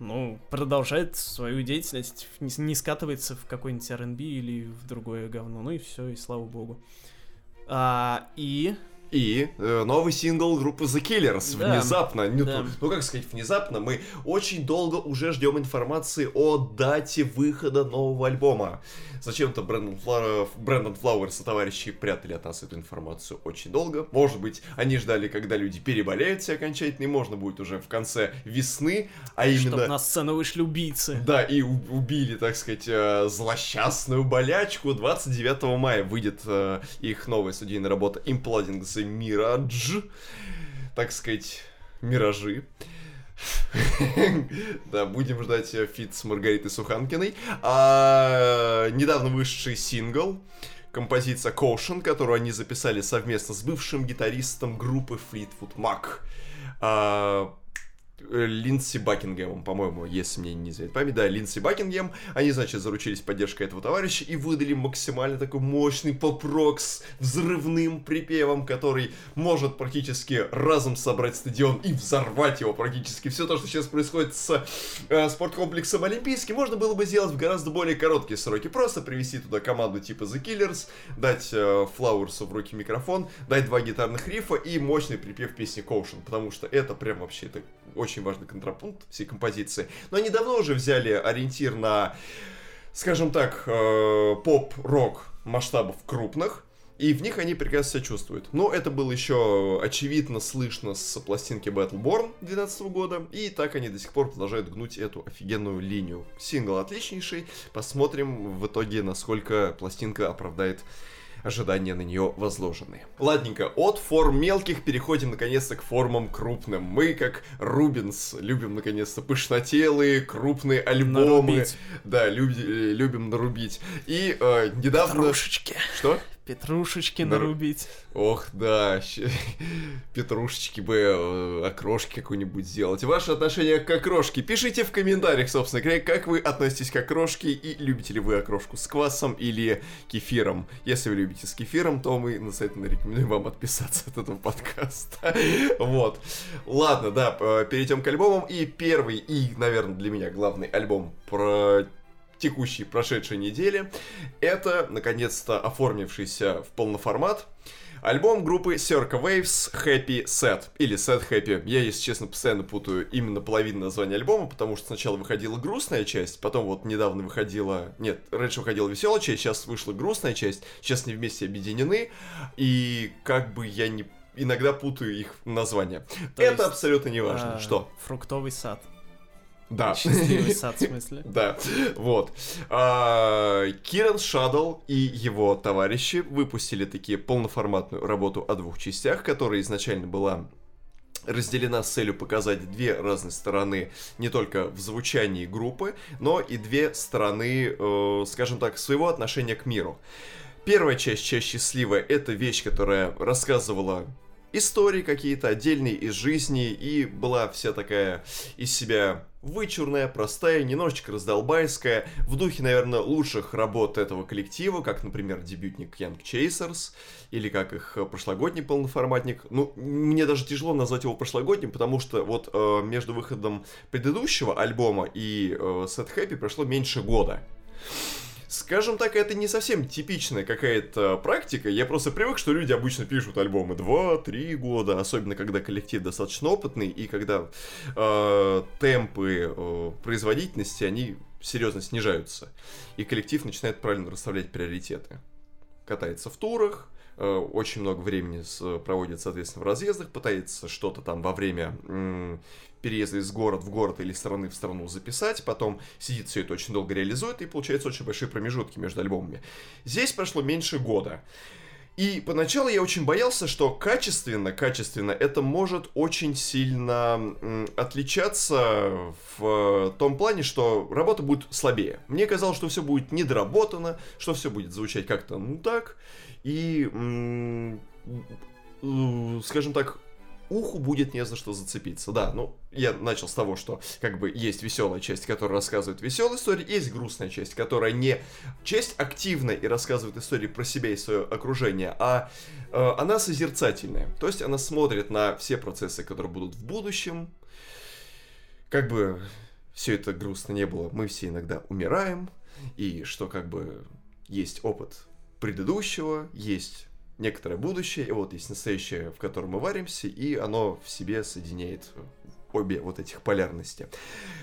Ну, продолжает свою деятельность, не, не скатывается в какой-нибудь R&B или в другое говно. Ну и все, и слава богу. А, и И э, новый сингл группы The Killers. Да, Внезапно, не да. ну как сказать, внезапно, мы очень долго уже ждем информации о дате выхода нового альбома. Зачем-то Брэндон, Фла... Брэндон Флауэрс и товарищи прятали от нас эту информацию очень долго. Может быть, они ждали, когда люди переболеют все окончательно, и можно будет уже в конце весны, а чтобы именно... на сцену вышли убийцы. Да, и убили, так сказать, э, злосчастную болячку. 29 мая выйдет э, их новая студийная работа Imploding the Mirage. Так сказать, миражи. Да, будем ждать feat с Маргаритой Суханкиной. А, недавно вышедший сингл, композиция Caution, которую они записали совместно с бывшим гитаристом группы Fleetwood Mac. А, Линдси Бакингемом, по-моему, если мне не изменяет память, да, Линдси Бакингем, они, значит, заручились поддержкой этого товарища и выдали максимально такой мощный поп-рок с взрывным припевом, который может практически разом собрать стадион и взорвать его практически. Все то, что сейчас происходит с э, спорткомплексом Олимпийский, можно было бы сделать в гораздо более короткие сроки. Просто привести туда команду типа The Killers, дать э, Флауэрсу в руки микрофон, дать два гитарных рифа и мощный припев песни Коушен, потому что это прям вообще это очень важный контрапункт всей композиции. Но они давно уже взяли ориентир на, скажем так, э, поп-рок масштабов крупных, и в них они прекрасно себя чувствуют. Но это было еще очевидно слышно с пластинки Battleborn 2012 года, и так они до сих пор продолжают гнуть эту офигенную линию. Сингл отличнейший, посмотрим в итоге, насколько пластинка оправдает ожидания на нее возложены. Ладненько, от форм мелких переходим наконец-то к формам крупным. Мы, как Рубинс, любим наконец-то пышнотелые, крупные альбомы. Нарубить. Да, люб, любим нарубить. И э, недавно... Петрушечки. Что? Петрушечки Нар... нарубить. Ох, да, петрушечки бы, э, окрошки какую-нибудь сделать. Ваше отношение к окрошке пишите в комментариях, собственно говоря, как вы относитесь к окрошке и любите ли вы окрошку с квасом или кефиром. Если вы любите с кефиром, то мы настоятельно рекомендуем вам отписаться от этого подкаста. Вот. Ладно, да, перейдем к альбомам. И первый, и, наверное, для меня главный альбом про текущей прошедшей недели, это, наконец-то, оформившийся в полноформат альбом группы Circa Waves Happy Set, или Set Happy. Я, если честно, постоянно путаю именно половину названия альбома, потому что сначала выходила грустная часть, потом вот недавно выходила... Нет, раньше выходила веселая часть, сейчас вышла грустная часть, сейчас они вместе объединены, и как бы я не иногда путаю их названия. То это есть, абсолютно не важно. А, что? Фруктовый сад. Да. Счастливый сад, в смысле. Да, вот. А, Киран Шадл и его товарищи выпустили такие полноформатную работу о двух частях, которая изначально была разделена с целью показать две разные стороны не только в звучании группы, но и две стороны, э, скажем так, своего отношения к миру. Первая часть, часть счастливая, это вещь, которая рассказывала истории какие-то отдельные из жизни, и была вся такая из себя вычурная, простая, немножечко раздолбайская, в духе, наверное, лучших работ этого коллектива, как, например, дебютник Young Chasers, или как их прошлогодний полноформатник. Ну, мне даже тяжело назвать его прошлогодним, потому что вот э, между выходом предыдущего альбома и э, Set Happy прошло меньше года. Скажем так, это не совсем типичная какая-то практика. Я просто привык, что люди обычно пишут альбомы 2-3 года, особенно когда коллектив достаточно опытный и когда э, темпы э, производительности, они серьезно снижаются. И коллектив начинает правильно расставлять приоритеты. Катается в турах, э, очень много времени проводит, соответственно, в разъездах, пытается что-то там во время переезда из города в город или страны в страну записать, потом сидит все это очень долго реализует, и получается очень большие промежутки между альбомами. Здесь прошло меньше года. И поначалу я очень боялся, что качественно, качественно это может очень сильно отличаться в том плане, что работа будет слабее. Мне казалось, что все будет недоработано, что все будет звучать как-то ну так, и, скажем так, уху будет не за что зацепиться. Да, ну, я начал с того, что как бы есть веселая часть, которая рассказывает веселые истории, есть грустная часть, которая не часть активная и рассказывает истории про себя и свое окружение, а э, она созерцательная. То есть она смотрит на все процессы, которые будут в будущем. Как бы все это грустно не было, мы все иногда умираем, и что как бы есть опыт предыдущего, есть некоторое будущее, и вот есть настоящее, в котором мы варимся, и оно в себе соединяет обе вот этих полярности.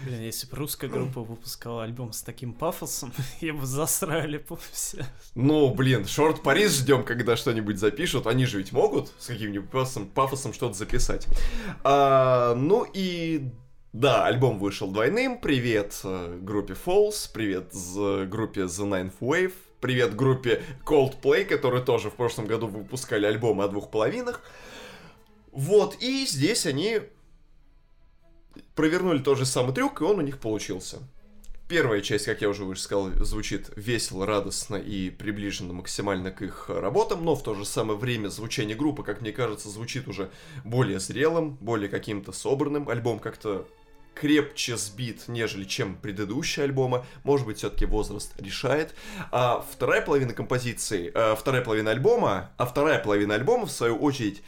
Блин, если бы русская группа выпускала альбом с таким пафосом, я бы засрали по все. Ну, блин, Шорт Париж ждем, когда что-нибудь запишут. Они же ведь могут с каким-нибудь пафосом, пафосом что-то записать. А, ну и да, альбом вышел двойным. Привет э, группе Falls, привет группе The Ninth Wave привет группе Coldplay, которые тоже в прошлом году выпускали альбомы о двух половинах. Вот, и здесь они провернули тот же самый трюк, и он у них получился. Первая часть, как я уже выше сказал, звучит весело, радостно и приближенно максимально к их работам, но в то же самое время звучание группы, как мне кажется, звучит уже более зрелым, более каким-то собранным. Альбом как-то крепче сбит, нежели чем предыдущие альбомы. Может быть, все-таки возраст решает. А вторая половина композиции, а, вторая половина альбома, а вторая половина альбома, в свою очередь,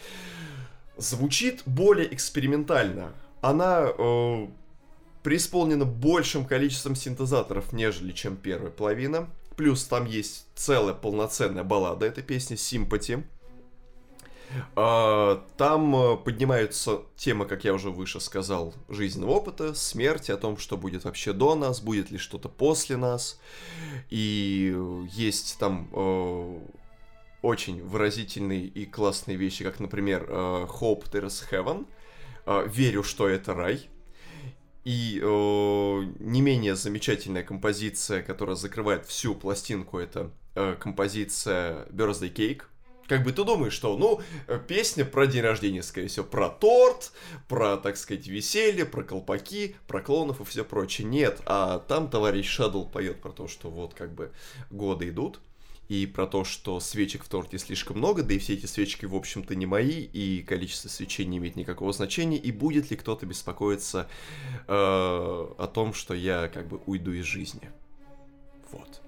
звучит более экспериментально. Она э, преисполнена большим количеством синтезаторов, нежели чем первая половина. Плюс там есть целая полноценная баллада этой песни а, там э, поднимаются темы, как я уже выше сказал, жизненного опыта, смерти, о том, что будет вообще до нас, будет ли что-то после нас. И есть там э, очень выразительные и классные вещи, как, например, э, Hope There is Heaven. Верю, что это рай. И э, не менее замечательная композиция, которая закрывает всю пластинку, это э, композиция Birthday Cake. Как бы ты думаешь, что, ну, э, песня про день рождения, скорее всего, про торт, про, так сказать, веселье, про колпаки, про клоунов и все прочее. Нет, а там товарищ Шадл поет про то, что вот как бы годы идут, и про то, что свечек в торте слишком много, да и все эти свечки, в общем-то, не мои, и количество свечей не имеет никакого значения, и будет ли кто-то беспокоиться э, о том, что я как бы уйду из жизни. Вот.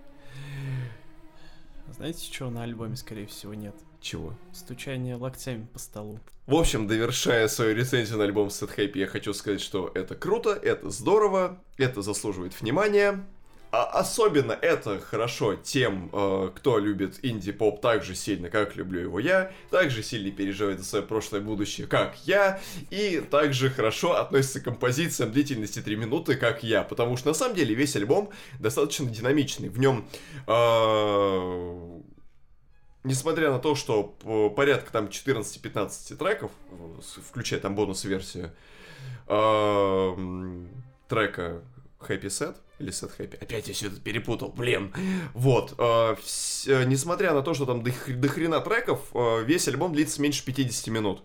Знаете, чего на альбоме, скорее всего, нет? Чего? Стучание локтями по столу. В общем, довершая свою рецензию на альбом Set Happy, я хочу сказать, что это круто, это здорово, это заслуживает внимания. А особенно это хорошо тем, э, кто любит инди-поп так же сильно, как люблю его я, так же сильно переживает за свое прошлое будущее, как я, и также хорошо относится к композициям длительности 3 минуты, как я, потому что на самом деле весь альбом достаточно динамичный. В нем э, несмотря на то, что порядка там 14-15 треков, включая там бонус-версию э, трека Happy Set, или Set Happy. Опять я все это перепутал, блин. Вот. Э, вс... Э, несмотря на то, что там до, до хрена треков, э, весь альбом длится меньше 50 минут.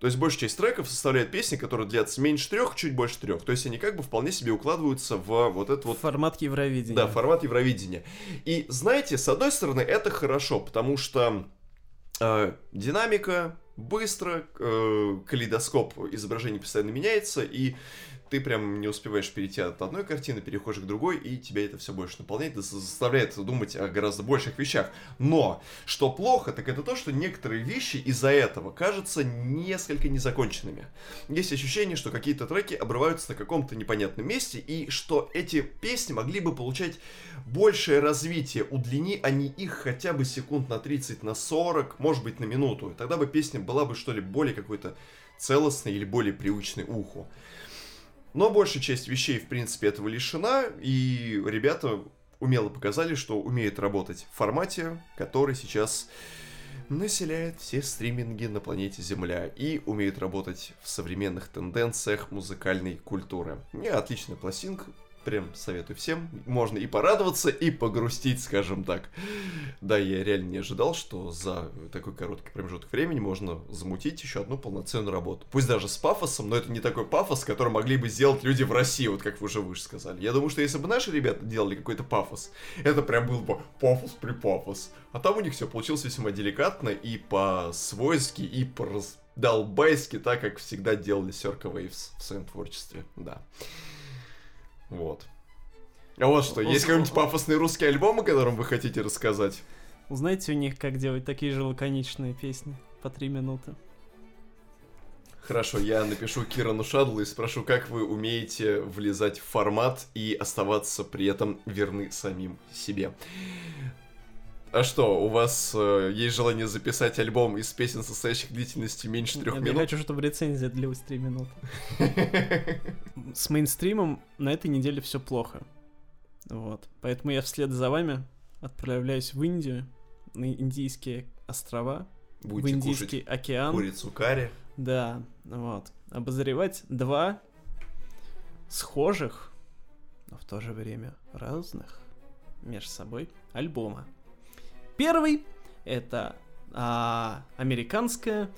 То есть большая часть треков составляет песни, которые длятся меньше трех, чуть больше трех. То есть они как бы вполне себе укладываются в вот этот вот... Формат Евровидения. Да, формат Евровидения. И знаете, с одной стороны, это хорошо, потому что э, динамика, быстро, э, калейдоскоп изображений постоянно меняется, и ты прям не успеваешь перейти от одной картины, переходишь к другой, и тебя это все больше наполняет, заставляет думать о гораздо больших вещах. Но, что плохо, так это то, что некоторые вещи из-за этого кажутся несколько незаконченными. Есть ощущение, что какие-то треки обрываются на каком-то непонятном месте, и что эти песни могли бы получать большее развитие, удлини они их хотя бы секунд на 30, на 40, может быть на минуту. И тогда бы песня была бы что ли более какой-то целостной или более привычной уху. Но большая часть вещей, в принципе, этого лишена, и ребята умело показали, что умеют работать в формате, который сейчас населяет все стриминги на планете Земля и умеют работать в современных тенденциях музыкальной культуры. Не отличная пластинка, Прям советую всем. Можно и порадоваться, и погрустить, скажем так. Да, я реально не ожидал, что за такой короткий промежуток времени можно замутить еще одну полноценную работу. Пусть даже с пафосом, но это не такой пафос, который могли бы сделать люди в России, вот как вы уже выше сказали. Я думаю, что если бы наши ребята делали какой-то пафос, это прям был бы пафос при пафос. А там у них все получилось весьма деликатно и по-свойски, и по-долбайски, так как всегда делали Circa Waves в своем творчестве. Да. Вот. А вот что, есть какой-нибудь пафосный русский альбом, о котором вы хотите рассказать? Узнайте у них, как делать такие же лаконичные песни по три минуты. Хорошо, я напишу Кирану Шадлу и спрошу, как вы умеете влезать в формат и оставаться при этом верны самим себе. А что, у вас э, есть желание записать альбом из песен, состоящих длительностью меньше трех минут? Я хочу, чтобы рецензия длилась три минуты. С мейнстримом на этой неделе все плохо. Вот. Поэтому я вслед за вами отправляюсь в Индию, на Индийские острова, Будете в Индийский океан. Курицу карри. Да, вот. Обозревать два схожих, но в то же время разных между собой альбома. Первый это а, американская,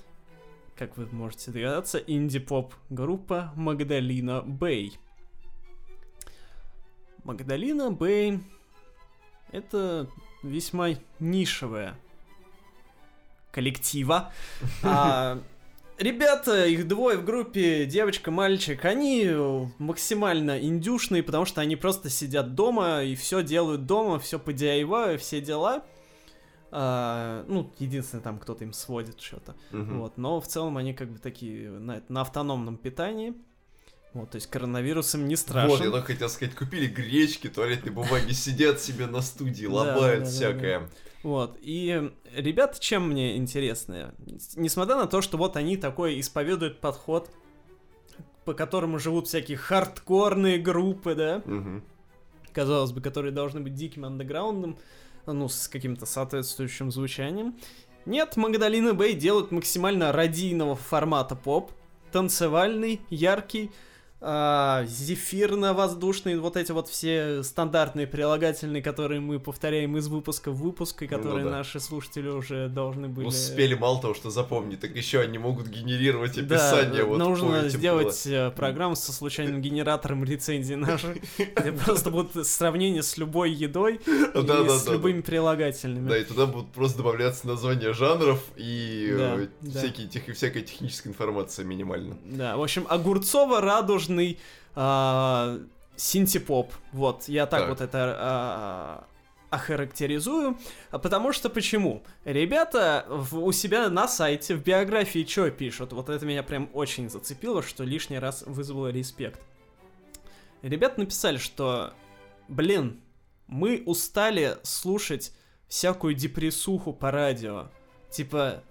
как вы можете догадаться, инди-поп группа Магдалина Бэй. Магдалина Бэй это весьма нишевая коллектива. А, ребята, их двое в группе, девочка, мальчик, они максимально индюшные, потому что они просто сидят дома и все делают дома, все по DIY, все дела. А, ну, единственное, там кто-то им сводит что-то. Угу. Вот, но в целом они как бы такие на, на автономном питании. Вот, то есть коронавирусом не страшно. Вот, я только хотел сказать, купили гречки, туалетной бумаги, сидят себе на студии, лобают всякое. Вот, и ребята чем мне интересны? Несмотря на то, что вот они такой исповедуют подход, по которому живут всякие хардкорные группы, да, казалось бы, которые должны быть диким андеграундом, ну, с каким-то соответствующим звучанием. Нет, Магдалина Бэй делают максимально радийного формата поп, танцевальный, яркий, а, зефирно-воздушные, вот эти вот все стандартные прилагательные, которые мы повторяем из выпуска в выпуск, и которые Ну да. наши слушатели уже должны были... Успели мало того, что запомнить, так еще они могут генерировать описание. Да, вот нужно сделать э, программу со случайным генератором рецензий наших, где просто будут сравнения с любой едой и с любыми прилагательными. Да, и туда будут просто добавляться названия жанров и э, всякие, всякая техническая информация минимально. Да, в общем, Огурцово-радужный а, синтепоп. Вот, я так, Так. вот это а, охарактеризую. Потому что почему? Ребята в- у себя на сайте в биографии что пишут? Вот это меня прям очень зацепило, что лишний раз вызвало респект. Ребята написали, что, блин, мы устали слушать всякую депрессуху по радио. Типа,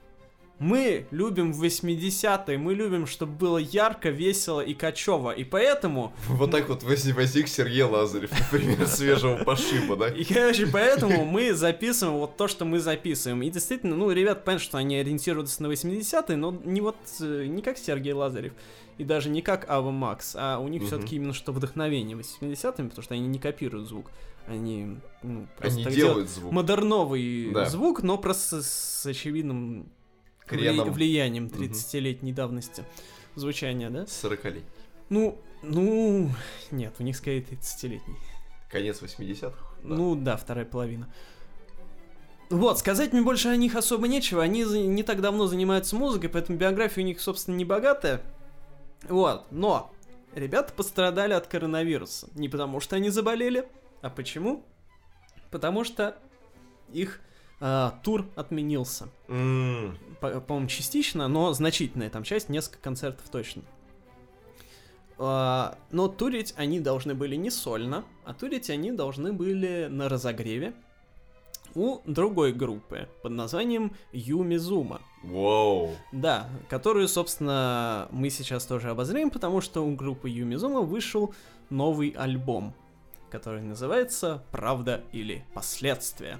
мы любим 80-е, мы любим, чтобы было ярко, весело и качево. И поэтому, Вот так вот возник, Сергей Лазарев, например, свежего пошиба, да? и, короче, поэтому мы записываем вот то, что мы записываем. И действительно, ну, ребят, понятно, что они ориентируются на 80-е, но не вот, э, не как Сергей Лазарев. И даже не как Ава Макс, а у них все-таки именно что вдохновение 80-ми, потому что они не копируют звук. Они, ну, просто Они так делают звук. модерновый Да. звук, но просто с очевидным Креном. влиянием Мгм. 30-летней давности звучания, да? 40 лет. Ну, ну, нет, у них скорее 30-летний. Конец 80-х. да. Ну да, вторая половина. Вот, сказать мне больше о них особо нечего. Они не так давно занимаются музыкой, поэтому биография у них, собственно, не богатая. Вот, но ребята пострадали от коронавируса. Не потому что они заболели, а почему? Потому что их а, тур отменился. М, По- по-моему, частично, но значительная там часть, несколько концертов точно. А, но турить они должны были не сольно, а турить они должны были на разогреве у другой группы под названием Юмизума. Вау. Да, которую, собственно, мы сейчас тоже обозрим, потому что у группы Юмизума вышел новый альбом, который называется «Правда или последствия».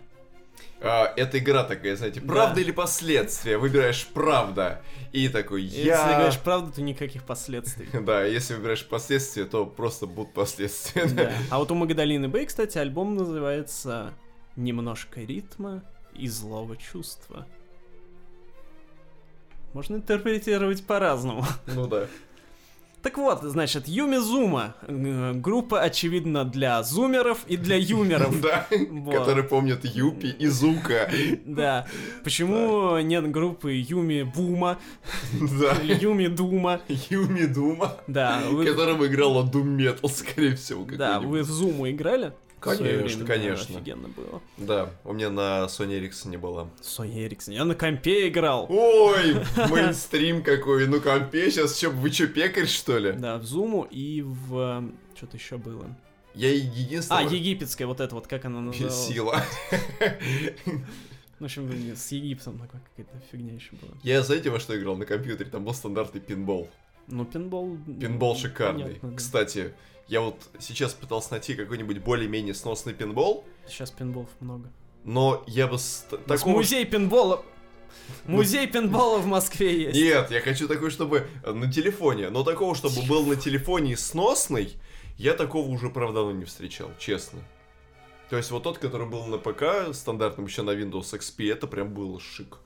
А, это игра такая, знаете, Да. правда или последствия? Выбираешь правда. И такой, Если я... говоришь правду, то никаких последствий. Да, если выбираешь последствия, то просто будут последствия. Да. А вот у Магдалины Бэй, кстати, альбом называется «Немножко ритма и злого чувства». Можно интерпретировать по-разному. Ну да. Так вот, значит, Юмизума. э, Группа, очевидно, для зумеров и для юмеров. Да, которые помнят Юпи и Зука. Да. Почему нет группы Юми Бума Да. Юми Дума? Юми Дума, Да, которым играла Doom Metal, скорее всего. да, вы в Зуму играли? Конечно, конечно. Офигенно было. Да, у меня на Sony Ericsson не было. Соня Эриксон. Я на компе играл. Ой, мейнстрим какой, ну компе сейчас, чё, вы чё, пекарь что ли? Да, в Зуму и в... Что-то еще было. Я А, единственное... египетская вот эта вот, как она называлась? Сила. В общем, с Египтом такая какая-то фигня еще была. Я знаете, во что играл на компьютере? Там был стандартный пинбол. Ну, пинбол... Пинбол шикарный. понятно, да. Кстати, я вот сейчас пытался найти какой-нибудь более-менее сносный пинбол, Сейчас пинболов много. но я бы... с- такого... Музей пинбола... Музей пинбола в Москве есть. Нет, я хочу такой, чтобы э, на телефоне, но такого, чтобы был на телефоне сносный, я такого уже, правда, давно не встречал, честно. То есть вот тот, который был на ПК, стандартным еще на Windows XP, это прям было шик.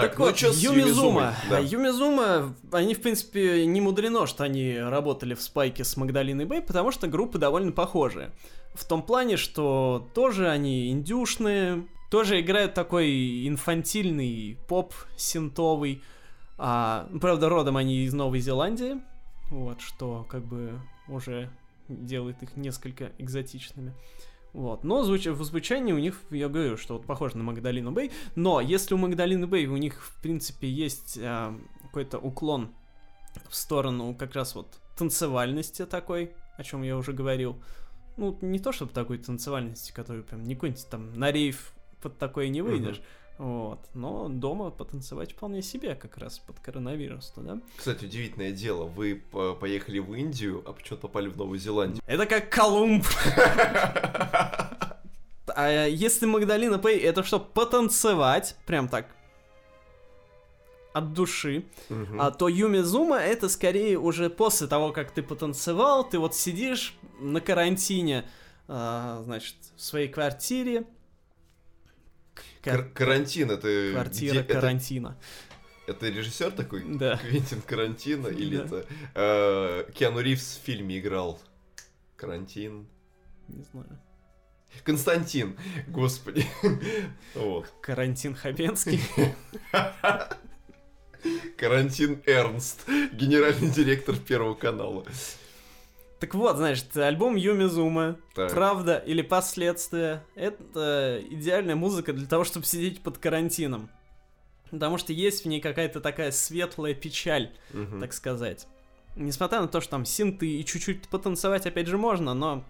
Так, Так ну вот, чё с Юмизума. Юмизумой? А Да. Юмизума, они, в принципе, не мудрено, что они работали в спайке с Магдалиной Бэй, потому что группы довольно похожие. В том плане, что тоже они индюшные, тоже играют такой инфантильный поп синтовый. А, ну, правда, родом они из Новой Зеландии, вот, что как бы уже делает их несколько экзотичными. Вот. Но звуч... в звучании у них, я говорю, что вот похоже на Магдалину Бэй. Но если у Магдалины Бэй у них, в принципе, есть а, какой-то уклон в сторону как раз вот танцевальности такой, о чем я уже говорил. Ну, не то чтобы такой танцевальности, который прям не какой-нибудь там на рейв под такое не выйдешь. Вот. Но дома потанцевать вполне себе, как раз под коронавирус, да? Кстати, удивительное дело, вы по- поехали в Индию, а почему-то попали в Новую Зеландию. Это как Колумб. А если Магдалина Пэй, это что, потанцевать? Прям так. от души, а то Юми Зума это скорее уже после того, как ты потанцевал, ты вот сидишь на карантине, а, значит, в своей квартире. Кар- Кар- карантин это Квартира где- карантина. Это, режиссер такой? Да. Квентин Карантино или Да. это э, Киану Ривз в фильме играл? Карантин. Не знаю. Константин, господи. Вот. Карантин Хабенский. Карантин Эрнст, генеральный директор Первого канала. Так вот, значит, альбом Юми Зума. Так. Правда или последствия. Это идеальная музыка для того, чтобы сидеть под карантином. Потому что есть в ней какая-то такая светлая печаль, Мгм. так сказать. Несмотря на то, что там синты и чуть-чуть потанцевать опять же можно, но...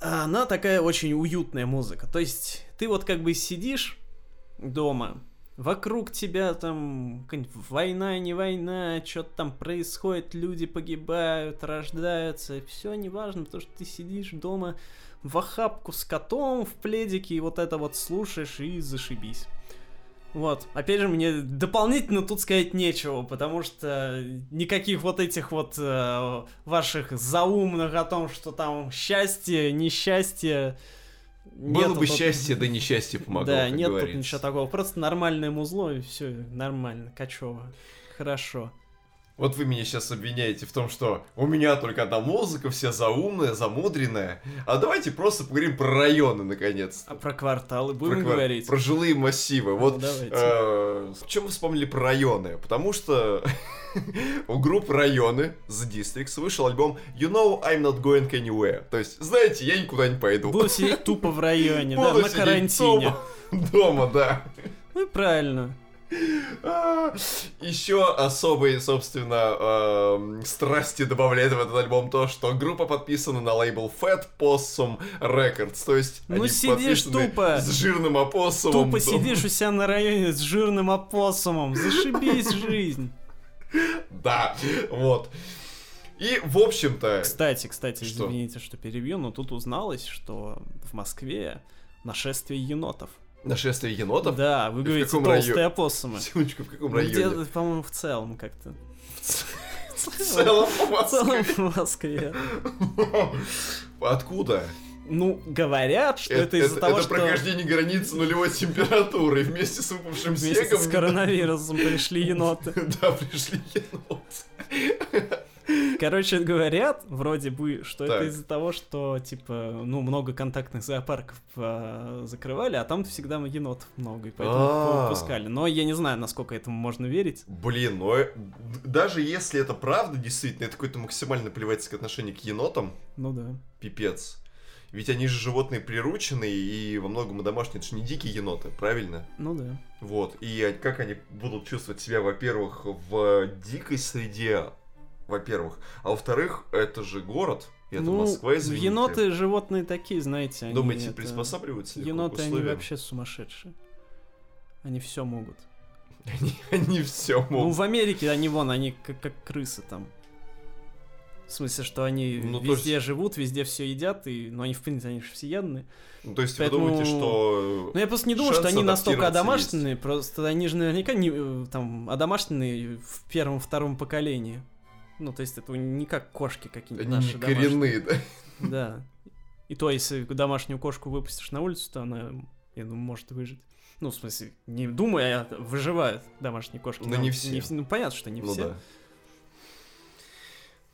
Она такая очень уютная музыка. То есть ты вот как бы сидишь дома, вокруг тебя там война, не война, что-то там происходит, люди погибают, рождаются, все неважно, потому что ты сидишь дома в охапку с котом в пледике и вот это вот слушаешь и зашибись. Вот. Опять же, мне дополнительно тут сказать нечего, потому что никаких вот этих вот э, ваших заумных о том, что там счастье, несчастье. Было нету бы тут- счастье, да несчастье помогло, Да, нет тут ничего такого. Просто нормальное музло и все нормально, качево. Хорошо. Вот вы меня сейчас обвиняете в том, что у меня только одна музыка, вся заумная, замудренная. А давайте просто поговорим про районы, наконец. А про кварталы будем про, квар- говорить? про жилые массивы. Ну, Вот давайте. э, в чем вы вспомнили про районы? Потому что у группы районы The Districts вышел альбом You Know I'm Not Going Anywhere. То есть, знаете, я никуда не пойду. Буду сидеть тупо в районе, да, на карантине. Дома, дома, да. Ну и правильно. Еще особые, собственно, эм, страсти добавляет в этот альбом то, что группа подписана на лейбл Fat Possum Records. То есть Ну они сидишь тупо. с жирным опоссумом. Тупо сидишь у себя на районе с жирным опоссумом. Зашибись жизнь. Да, вот. И, в общем-то... Кстати, кстати, Что? извините, что перебью, но тут узналось, что в Москве нашествие енотов. Нашествие енотов? Да, вы говорите каком толстые опоссумы. Секундочку, в каком Ну, районе? где-то, по-моему, в целом как-то. В целом В Москве. Откуда? Ну, говорят, что это, из-за того, что прохождение границы нулевой температуры вместе с выпавшим вместе снегом. с коронавирусом пришли еноты. Да, пришли еноты. Короче, говорят, вроде бы, что Так. это из-за того, что, типа, ну, много контактных зоопарков а, закрывали, а там всегда енотов много, и поэтому А. выпускали. Но я не знаю, насколько этому можно верить. Блин, ну э, даже если это правда, действительно, это какое-то максимально плевательское отношение к енотам, Ну да. пипец. Ведь они же животные прирученные и во многом домашние, это же не дикие еноты, правильно? Ну да. Вот, и а- как они будут чувствовать себя, во-первых, в дикой среде, во-первых, а во-вторых, это же город, это ну, Москва, извините. еноты животные такие, знаете. они Думаете, это- приспосабливаются Еноты, они вообще сумасшедшие. Они все могут. Они, они все Ну, могут. в Америке они вон, они как, как крысы там. В смысле, что они Ну, везде есть- живут, везде все едят, и, но они, в принципе, они же всеядные. Ну, то есть поэтому- вы думаете, что... Ну, я просто не думаю, что они настолько одомашненные, просто они же наверняка не, э, там, одомашненные в первом-втором поколении. Ну, то есть это не как кошки какие-нибудь Они наши не домашние. коренные, да? Да. И то, если домашнюю кошку выпустишь на улицу, то она, я думаю, может выжить. Ну, в смысле, не думаю, а выживают домашние кошки. Но не все. ну, понятно, что не ну все. да.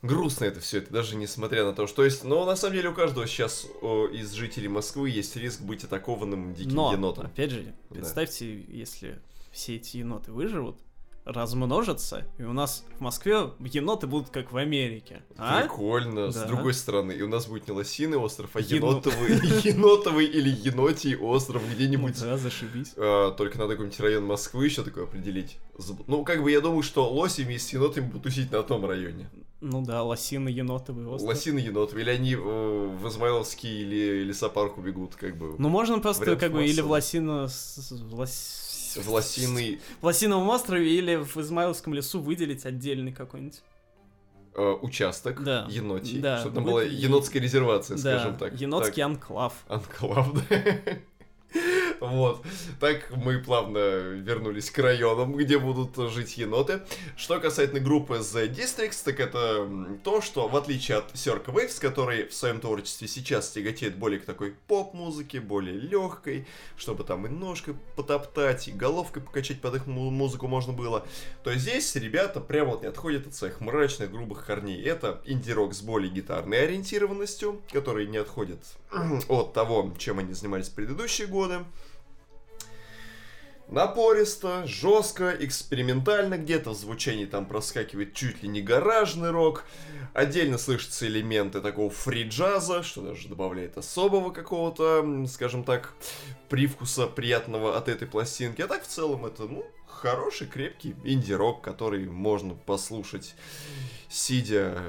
Грустно это все, это даже несмотря на то, что есть. Но на самом деле у каждого сейчас о, из жителей Москвы есть риск быть атакованным диким Но, енотом. опять же, Да. представьте, если все эти еноты выживут, размножатся, и у нас в Москве еноты будут как в Америке. А? Прикольно. С Да. другой стороны, и у нас будет не лосиный остров, а Ену- енотовый, енотовый или енотий остров Ну где-нибудь. да, зашибись. А, только надо какой-нибудь район Москвы еще такой определить. Ну, как бы я думаю, что лоси вместе с енотами будут тусить на том районе. Ну да, лосины, енотовый остров. Лосины енотовые, или они э, в Измайловский или лесопарк убегут, как бы. Ну можно просто как бы или в лосино... с- с- в лос- В лосиный в Лосиновом острове или в Измайловском лесу выделить отдельный какой-нибудь. э, участок Да. енотий, Да, чтобы там вы- была енотская резервация, да, скажем так. енотский анклав. Так, анклав, да. Вот. Так мы плавно вернулись к районам, где будут жить еноты. Что касательно группы The Districts, так это то, что в отличие от Circa Waves, который в своем творчестве сейчас тяготеет более к такой поп-музыке, более легкой, чтобы там и ножкой потоптать, и головкой покачать под их музыку можно было, то здесь ребята прямо вот не отходят от своих мрачных, грубых корней. Это инди-рок с более гитарной ориентированностью, который не отходит от того, чем они занимались в предыдущие годы. Напористо, жестко, экспериментально где-то в звучании там проскакивает чуть ли не гаражный рок. Отдельно слышатся элементы такого фри-джаза, что даже добавляет особого какого-то, скажем так, привкуса приятного от этой пластинки. А так в целом это, ну, хороший, крепкий инди-рок, который можно послушать, сидя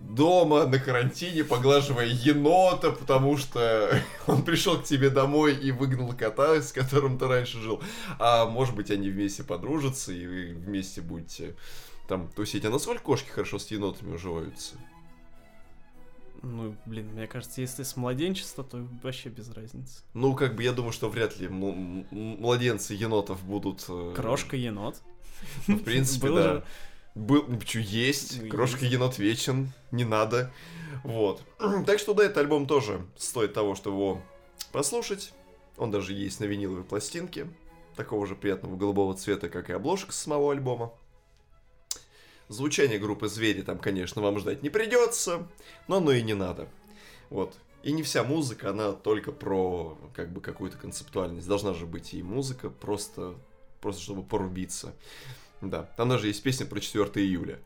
дома на карантине, поглаживая енота, потому что он пришел к тебе домой и выгнал кота, с которым ты раньше жил. А может быть, они вместе подружатся, и вы вместе будете там тусить. А насколько кошки хорошо с енотами уживаются? Ну, блин, мне кажется, если с младенчества, то вообще без разницы. Ну, как бы я думаю, что вряд ли младенцы енотов будут... Э, Крошка енот. Ну, в принципе, да. Был, что есть, ну, крошка енот вечен, не надо. Вот. Так что да, этот альбом тоже стоит того, чтобы его послушать. Он даже есть на виниловой пластинке. Такого же приятного голубого цвета, как и обложка самого альбома. Звучание группы «Звери» там, конечно, вам ждать не придется, но оно и не надо. Вот. И не вся музыка, она только про как бы какую-то концептуальность. Должна же быть и музыка, просто, просто чтобы порубиться. Да, там даже есть песня про 4 июля.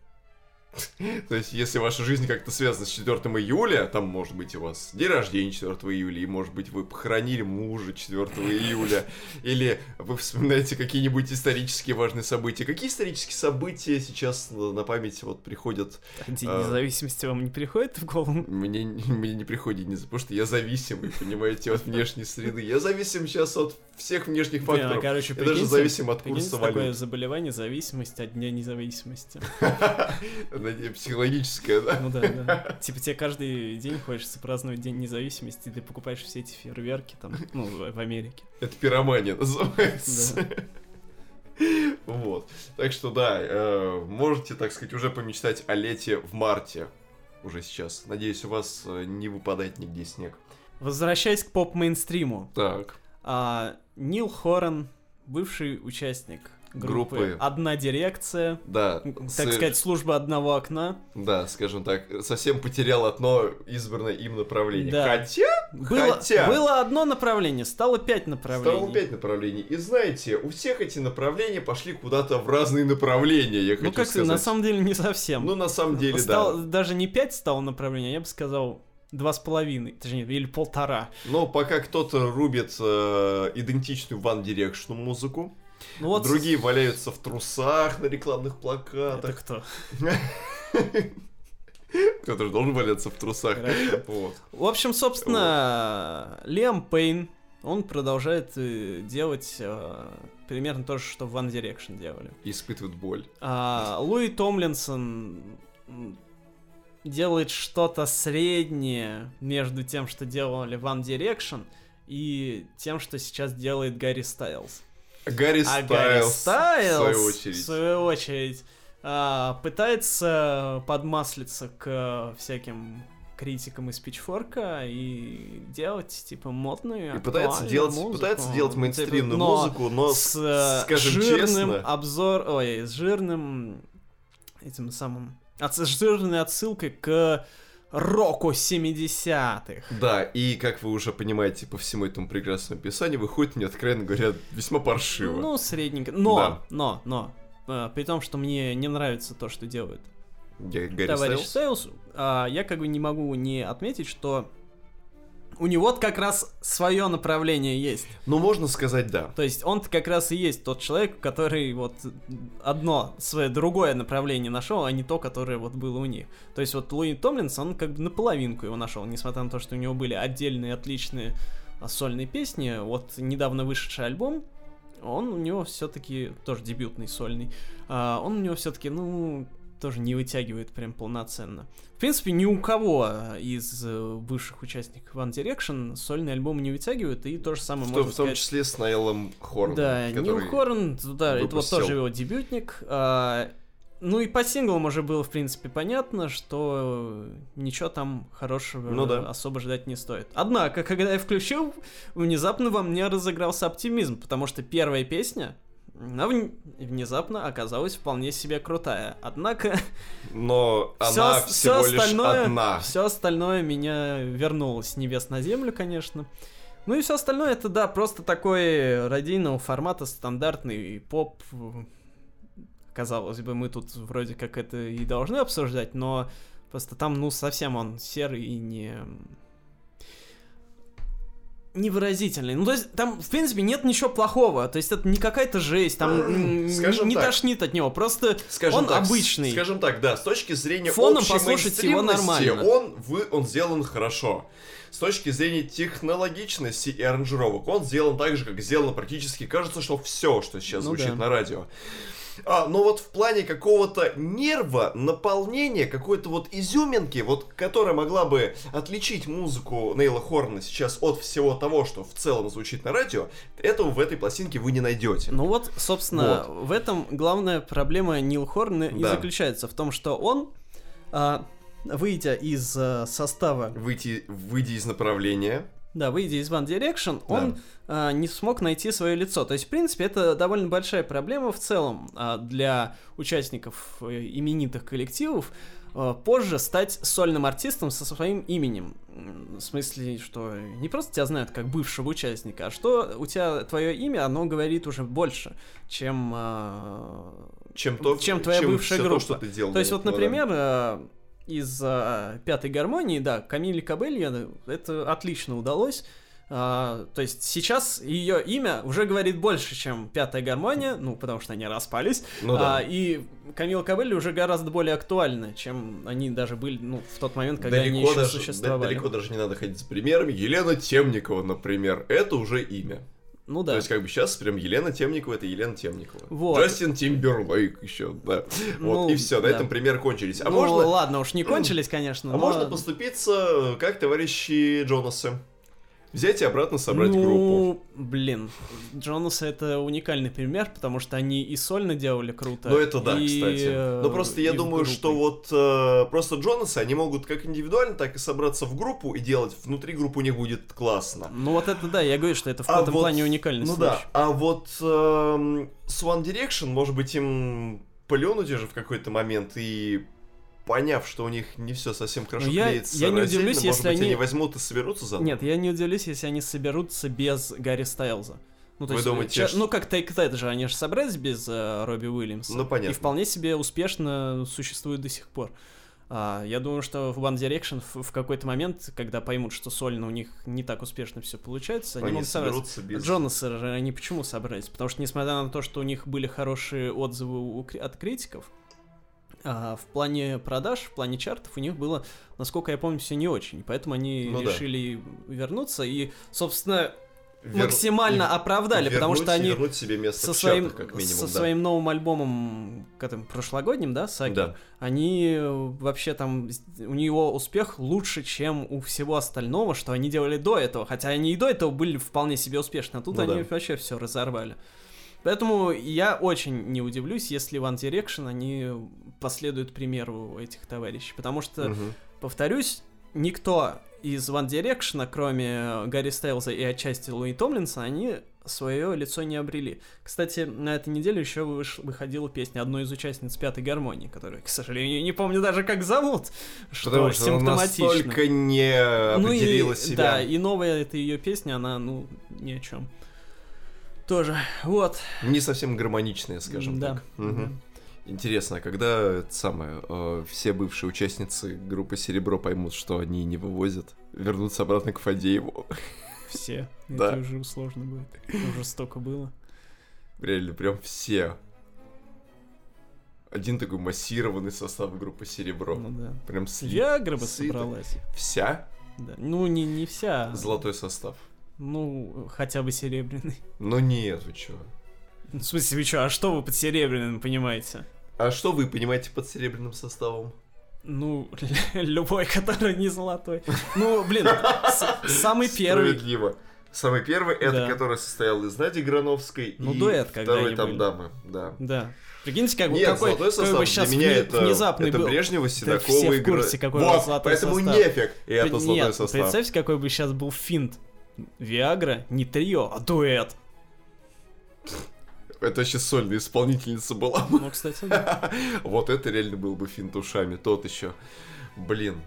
То есть, если ваша жизнь как-то связана с 4 июля, там, может быть, у вас день рождения 4 июля, и, может быть, вы похоронили мужа 4 июля, или вы вспоминаете какие-нибудь исторические важные события. Какие исторические события сейчас на память вот приходят? День а, независимости вам не приходит в голову? Мне, мне не приходит, потому что я зависимый, понимаете, от внешней среды. Я зависим сейчас от всех внешних факторов. Блин, а, короче, я даже зависим от курса валют. такое заболевание, зависимость от Дня независимости. Психологическое, да? Ну да, да. Типа тебе каждый день хочется праздновать День независимости, ты покупаешь все эти фейерверки там, ну, в Америке. Это пиромания называется. Вот. Так что да, э, можете, так сказать, уже помечтать о лете в марте. Уже сейчас. Надеюсь, у вас э, не выпадает нигде снег. Возвращаясь к поп-мейнстриму. Так. А, Нил Хорен, бывший участник группы, группы. «Одна дирекция». Да. Так с... сказать, служба одного окна. Да, скажем так, совсем потерял одно избранное им направление. Да. Хотя, было, хотя... Было одно направление, стало пять направлений. Стало пять направлений. И знаете, у всех эти направления пошли куда-то в разные направления, я ну, хочу как сказать. на самом деле не совсем. Ну, на самом деле, стал, да. Даже не пять стало направлений, я бы сказал два с половиной, точнее, или полтора. Но пока кто-то рубит э, идентичную One Direction музыку, ну, вот... другие валяются в трусах на рекламных плакатах. Это кто? Кто-то же должен валяться в трусах. Вот. В общем, собственно, вот. Лиам Пейн, он продолжает э, делать э, примерно то же, что в One Direction делали. испытывает боль. А, Луи Томлинсон делает что-то среднее между тем, что делали One Direction, и тем, что сейчас делает Гарри Стайлз. Гарри а Гарри Стайлз, в свою очередь, в свою очередь а, пытается подмаслиться к всяким критикам из Пичфорка и делать типа модную и пытается делать музыку. пытается делать мейнстримную но музыку но с, э, скажем жирным честно обзор ой с жирным этим самым жирной отсылкой к року 70-х. Да, и как вы уже понимаете по всему этому прекрасному описанию, выходит мне, откровенно говоря, весьма паршиво. Ну, средненько. Но, да. но, но, э, при том, что мне не нравится то, что делает Гарри товарищ Сейлс, э, я как бы не могу не отметить, что у него как раз свое направление есть. Ну, можно сказать, да. То есть он как раз и есть тот человек, который вот одно свое другое направление нашел, а не то, которое вот было у них. То есть вот Луи Томлинс, он как бы наполовинку его нашел, несмотря на то, что у него были отдельные отличные а, сольные песни. Вот недавно вышедший альбом, он у него все-таки тоже дебютный сольный. А, он у него все-таки, ну, тоже не вытягивает прям полноценно. В принципе, ни у кого из э, бывших участников One Direction сольный альбом не вытягивает, и то же самое Что, можно в том сказать... числе с Найлом Хорном. Да, Нил Хорн, да, это вот выпустил. тоже его дебютник. А, ну и по синглам уже было, в принципе, понятно, что ничего там хорошего Ну да. особо ждать не стоит. Однако, когда я включил, внезапно во мне разыгрался оптимизм, потому что первая песня, она вн- внезапно оказалась вполне себе крутая. Однако, Но она ос- всего лишь остальное- одна. все остальное меня вернуло с небес на землю, конечно. Ну и все остальное это, да, просто такой радийного формата стандартный поп. Казалось бы, мы тут вроде как это и должны обсуждать, но просто там, ну, совсем он серый и не... невыразительный. Ну, то есть, там, в принципе, нет ничего плохого. То есть, это не какая-то жесть, там Скажем не так. тошнит от него. Просто Скажем он так, обычный. Скажем так, да, с точки зрения Фоном послушать его нормально. Он, вы, он сделан хорошо. С точки зрения технологичности и аранжировок, он сделан так же, как сделано практически, кажется, что все, что сейчас Ну звучит да. на радио. А, но вот в плане какого-то нерва, наполнения, какой-то вот изюминки, вот, которая могла бы отличить музыку Нейла Хорна сейчас от всего того, что в целом звучит на радио, этого в этой пластинке вы не найдете. Ну вот, собственно, в этом главная проблема Нил Хорна и Да. заключается в том, что он, а, выйдя из а, состава, Выйти, выйдя из направления, да, выйдя из One Direction, он а, не смог найти свое лицо. То есть, в принципе, это довольно большая проблема в целом а, для участников э, именитых коллективов а, позже стать сольным артистом со своим именем. В смысле, что не просто тебя знают как бывшего участника, а что у тебя твое имя, оно говорит уже больше, чем а, чем то, Чем твоя бывшая всё группа. то, что ты делал. то есть вот, да. например, э, из э, пятой гармонии, да, Камиле Кабелья это отлично удалось. А, то есть сейчас ее имя уже говорит больше, чем пятая гармония, ну, потому что они распались. Ну да. А, и Камила Кабелли уже гораздо более актуальна, чем они даже были, ну, в тот момент, когда они далеко, еще даже, существовали. да- далеко даже не надо ходить с примерами. Елена Темникова, например, это уже имя. Ну да. То есть, как бы сейчас прям Елена Темникова это Елена Темникова. Вот. Джастин Тимберлейк еще, да. Ну, вот, и все, на да. этом примеры кончились. А ну, можно, ладно, уж не кончились, конечно, а но... можно поступиться, как товарищи Джонасы. Взять и обратно собрать ну, группу. блин, Джонасы это уникальный пример, потому что они и сольно делали круто. Ну это да, и, кстати. э, Но просто я думаю, что вот э, просто Джонасы, они могут как индивидуально, так и собраться в группу и делать внутри группы у них будет классно. Ну вот это да, я говорю, что это в А этом вот- плане уникальный Ну случай. да, а вот эм, с One Direction, может быть, им плюнуть уже в какой-то момент и поняв, что у них не все совсем хорошо Ну, я- клеится я не удивлюсь, может если быть, они- они возьмут и соберутся заново. Нет, я не удивлюсь, если они соберутся без Гарри Стайлза. Ну, то Вы есть, думаете, что- ну, как Take That же, они же собрались без э, Робби Уильямса. Ну, понятно. И вполне себе успешно существуют до сих пор. А, я думаю, что в One Direction в, в какой-то момент, когда поймут, что сольно у них не так успешно все получается, они, они могут собраться. без... Джонасы же они почему собрались? Потому что, несмотря на то, что у них были хорошие отзывы у от критиков, а, в плане продаж, в плане чартов у них было, насколько я помню, все не очень. Поэтому они Ну да. решили вернуться и, собственно, вер- максимально и оправдали, потому вернуть- что они себе место со своим, чартах, как минимум, со да. своим новым альбомом, которым прошлогодним, да, Саги, Да. они э, вообще там, у него успех лучше, чем у всего остального, что они делали до этого. Хотя они и до этого были вполне себе успешны, а тут Ну они да. вообще все разорвали. Поэтому я очень не удивлюсь, если One Direction они последуют примеру этих товарищей. Потому что, Мгм. повторюсь, никто из One Direction, кроме Гарри Стайлза и отчасти Луи Томлинса, они свое лицо не обрели. Кстати, на этой неделе еще выш- выходила песня одной из участниц пятой гармонии, которую, к сожалению, не помню даже как зовут, что Потому что она симптоматично. настолько не Ну и- определила себя. Да, и новая эта ее песня, она, ну, ни о чем. Тоже, вот. Не совсем гармоничная, скажем да. так. Мгм. Интересно, а когда это самое, э, все бывшие участницы группы Серебро поймут, что они не вывозят, вернутся обратно к Фадееву. Все. Да. Это уже сложно будет. Уже столько было. Реально, прям все. Один такой массированный состав группы Серебро. Ну да. Прям слит. Слито. собралась. Вся Да. Ну, не, не вся. золотой состав. Ну, хотя бы серебряный. Но нет, вы чё. В смысле, вы что, а что вы под серебряным понимаете? А что вы понимаете под серебряным составом? Ну, любой, который не золотой. Ну, блин, самый первый. Справедливо. Самый первый, это Да. который состоял из Нади Грановской Ну, и дуэт, второй там были. дамы, да. Да. Прикиньте, как бы Нет, какой, золотой какой состав бы сейчас для меня это, внезапный это был. Брежнева, все Седокова в и Гра- курсе, какой Вот, золотой поэтому состав. нефиг. И это При- золотой Нет, состав. представьте, какой бы сейчас был финт. Виагра не трио, а дуэт. Это сейчас сольная исполнительница была. Ну, кстати, да. Вот это реально был бы финт ушами, тот еще. Блин.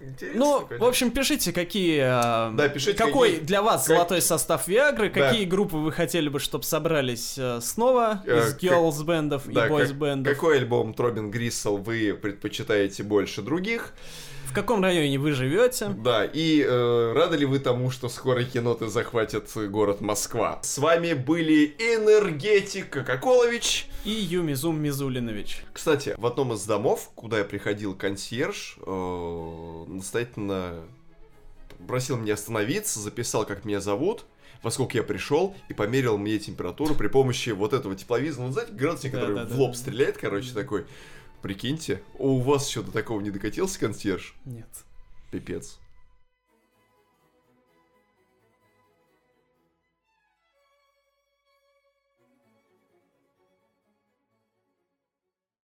Интересно, Ну, в конечно. общем, пишите, какие... а, Да, пишите, Какой какие- для вас как- золотой состав Виагры, Да. какие группы вы хотели бы, чтобы собрались э, снова Э, из как- girls бендов и Да, boys как- бендов? какой альбом Тробин Гриссел вы предпочитаете больше других? В каком районе вы живете? Да, и э, рады ли вы тому, что скоро еноты захватят город Москва? С вами были Энергетик Кока-Колович. И Юмизум Мизулинович. Кстати, в одном из домов, куда я приходил консьерж, э, настоятельно просил меня остановиться, записал, как меня зовут, во сколько я пришел, и померил мне температуру при помощи вот этого тепловизора. Ну, знаете, градусник, Да, который да, в лоб да. стреляет, короче, такой. Прикиньте, у вас что-то такого не докатился консьерж? Нет. Пипец.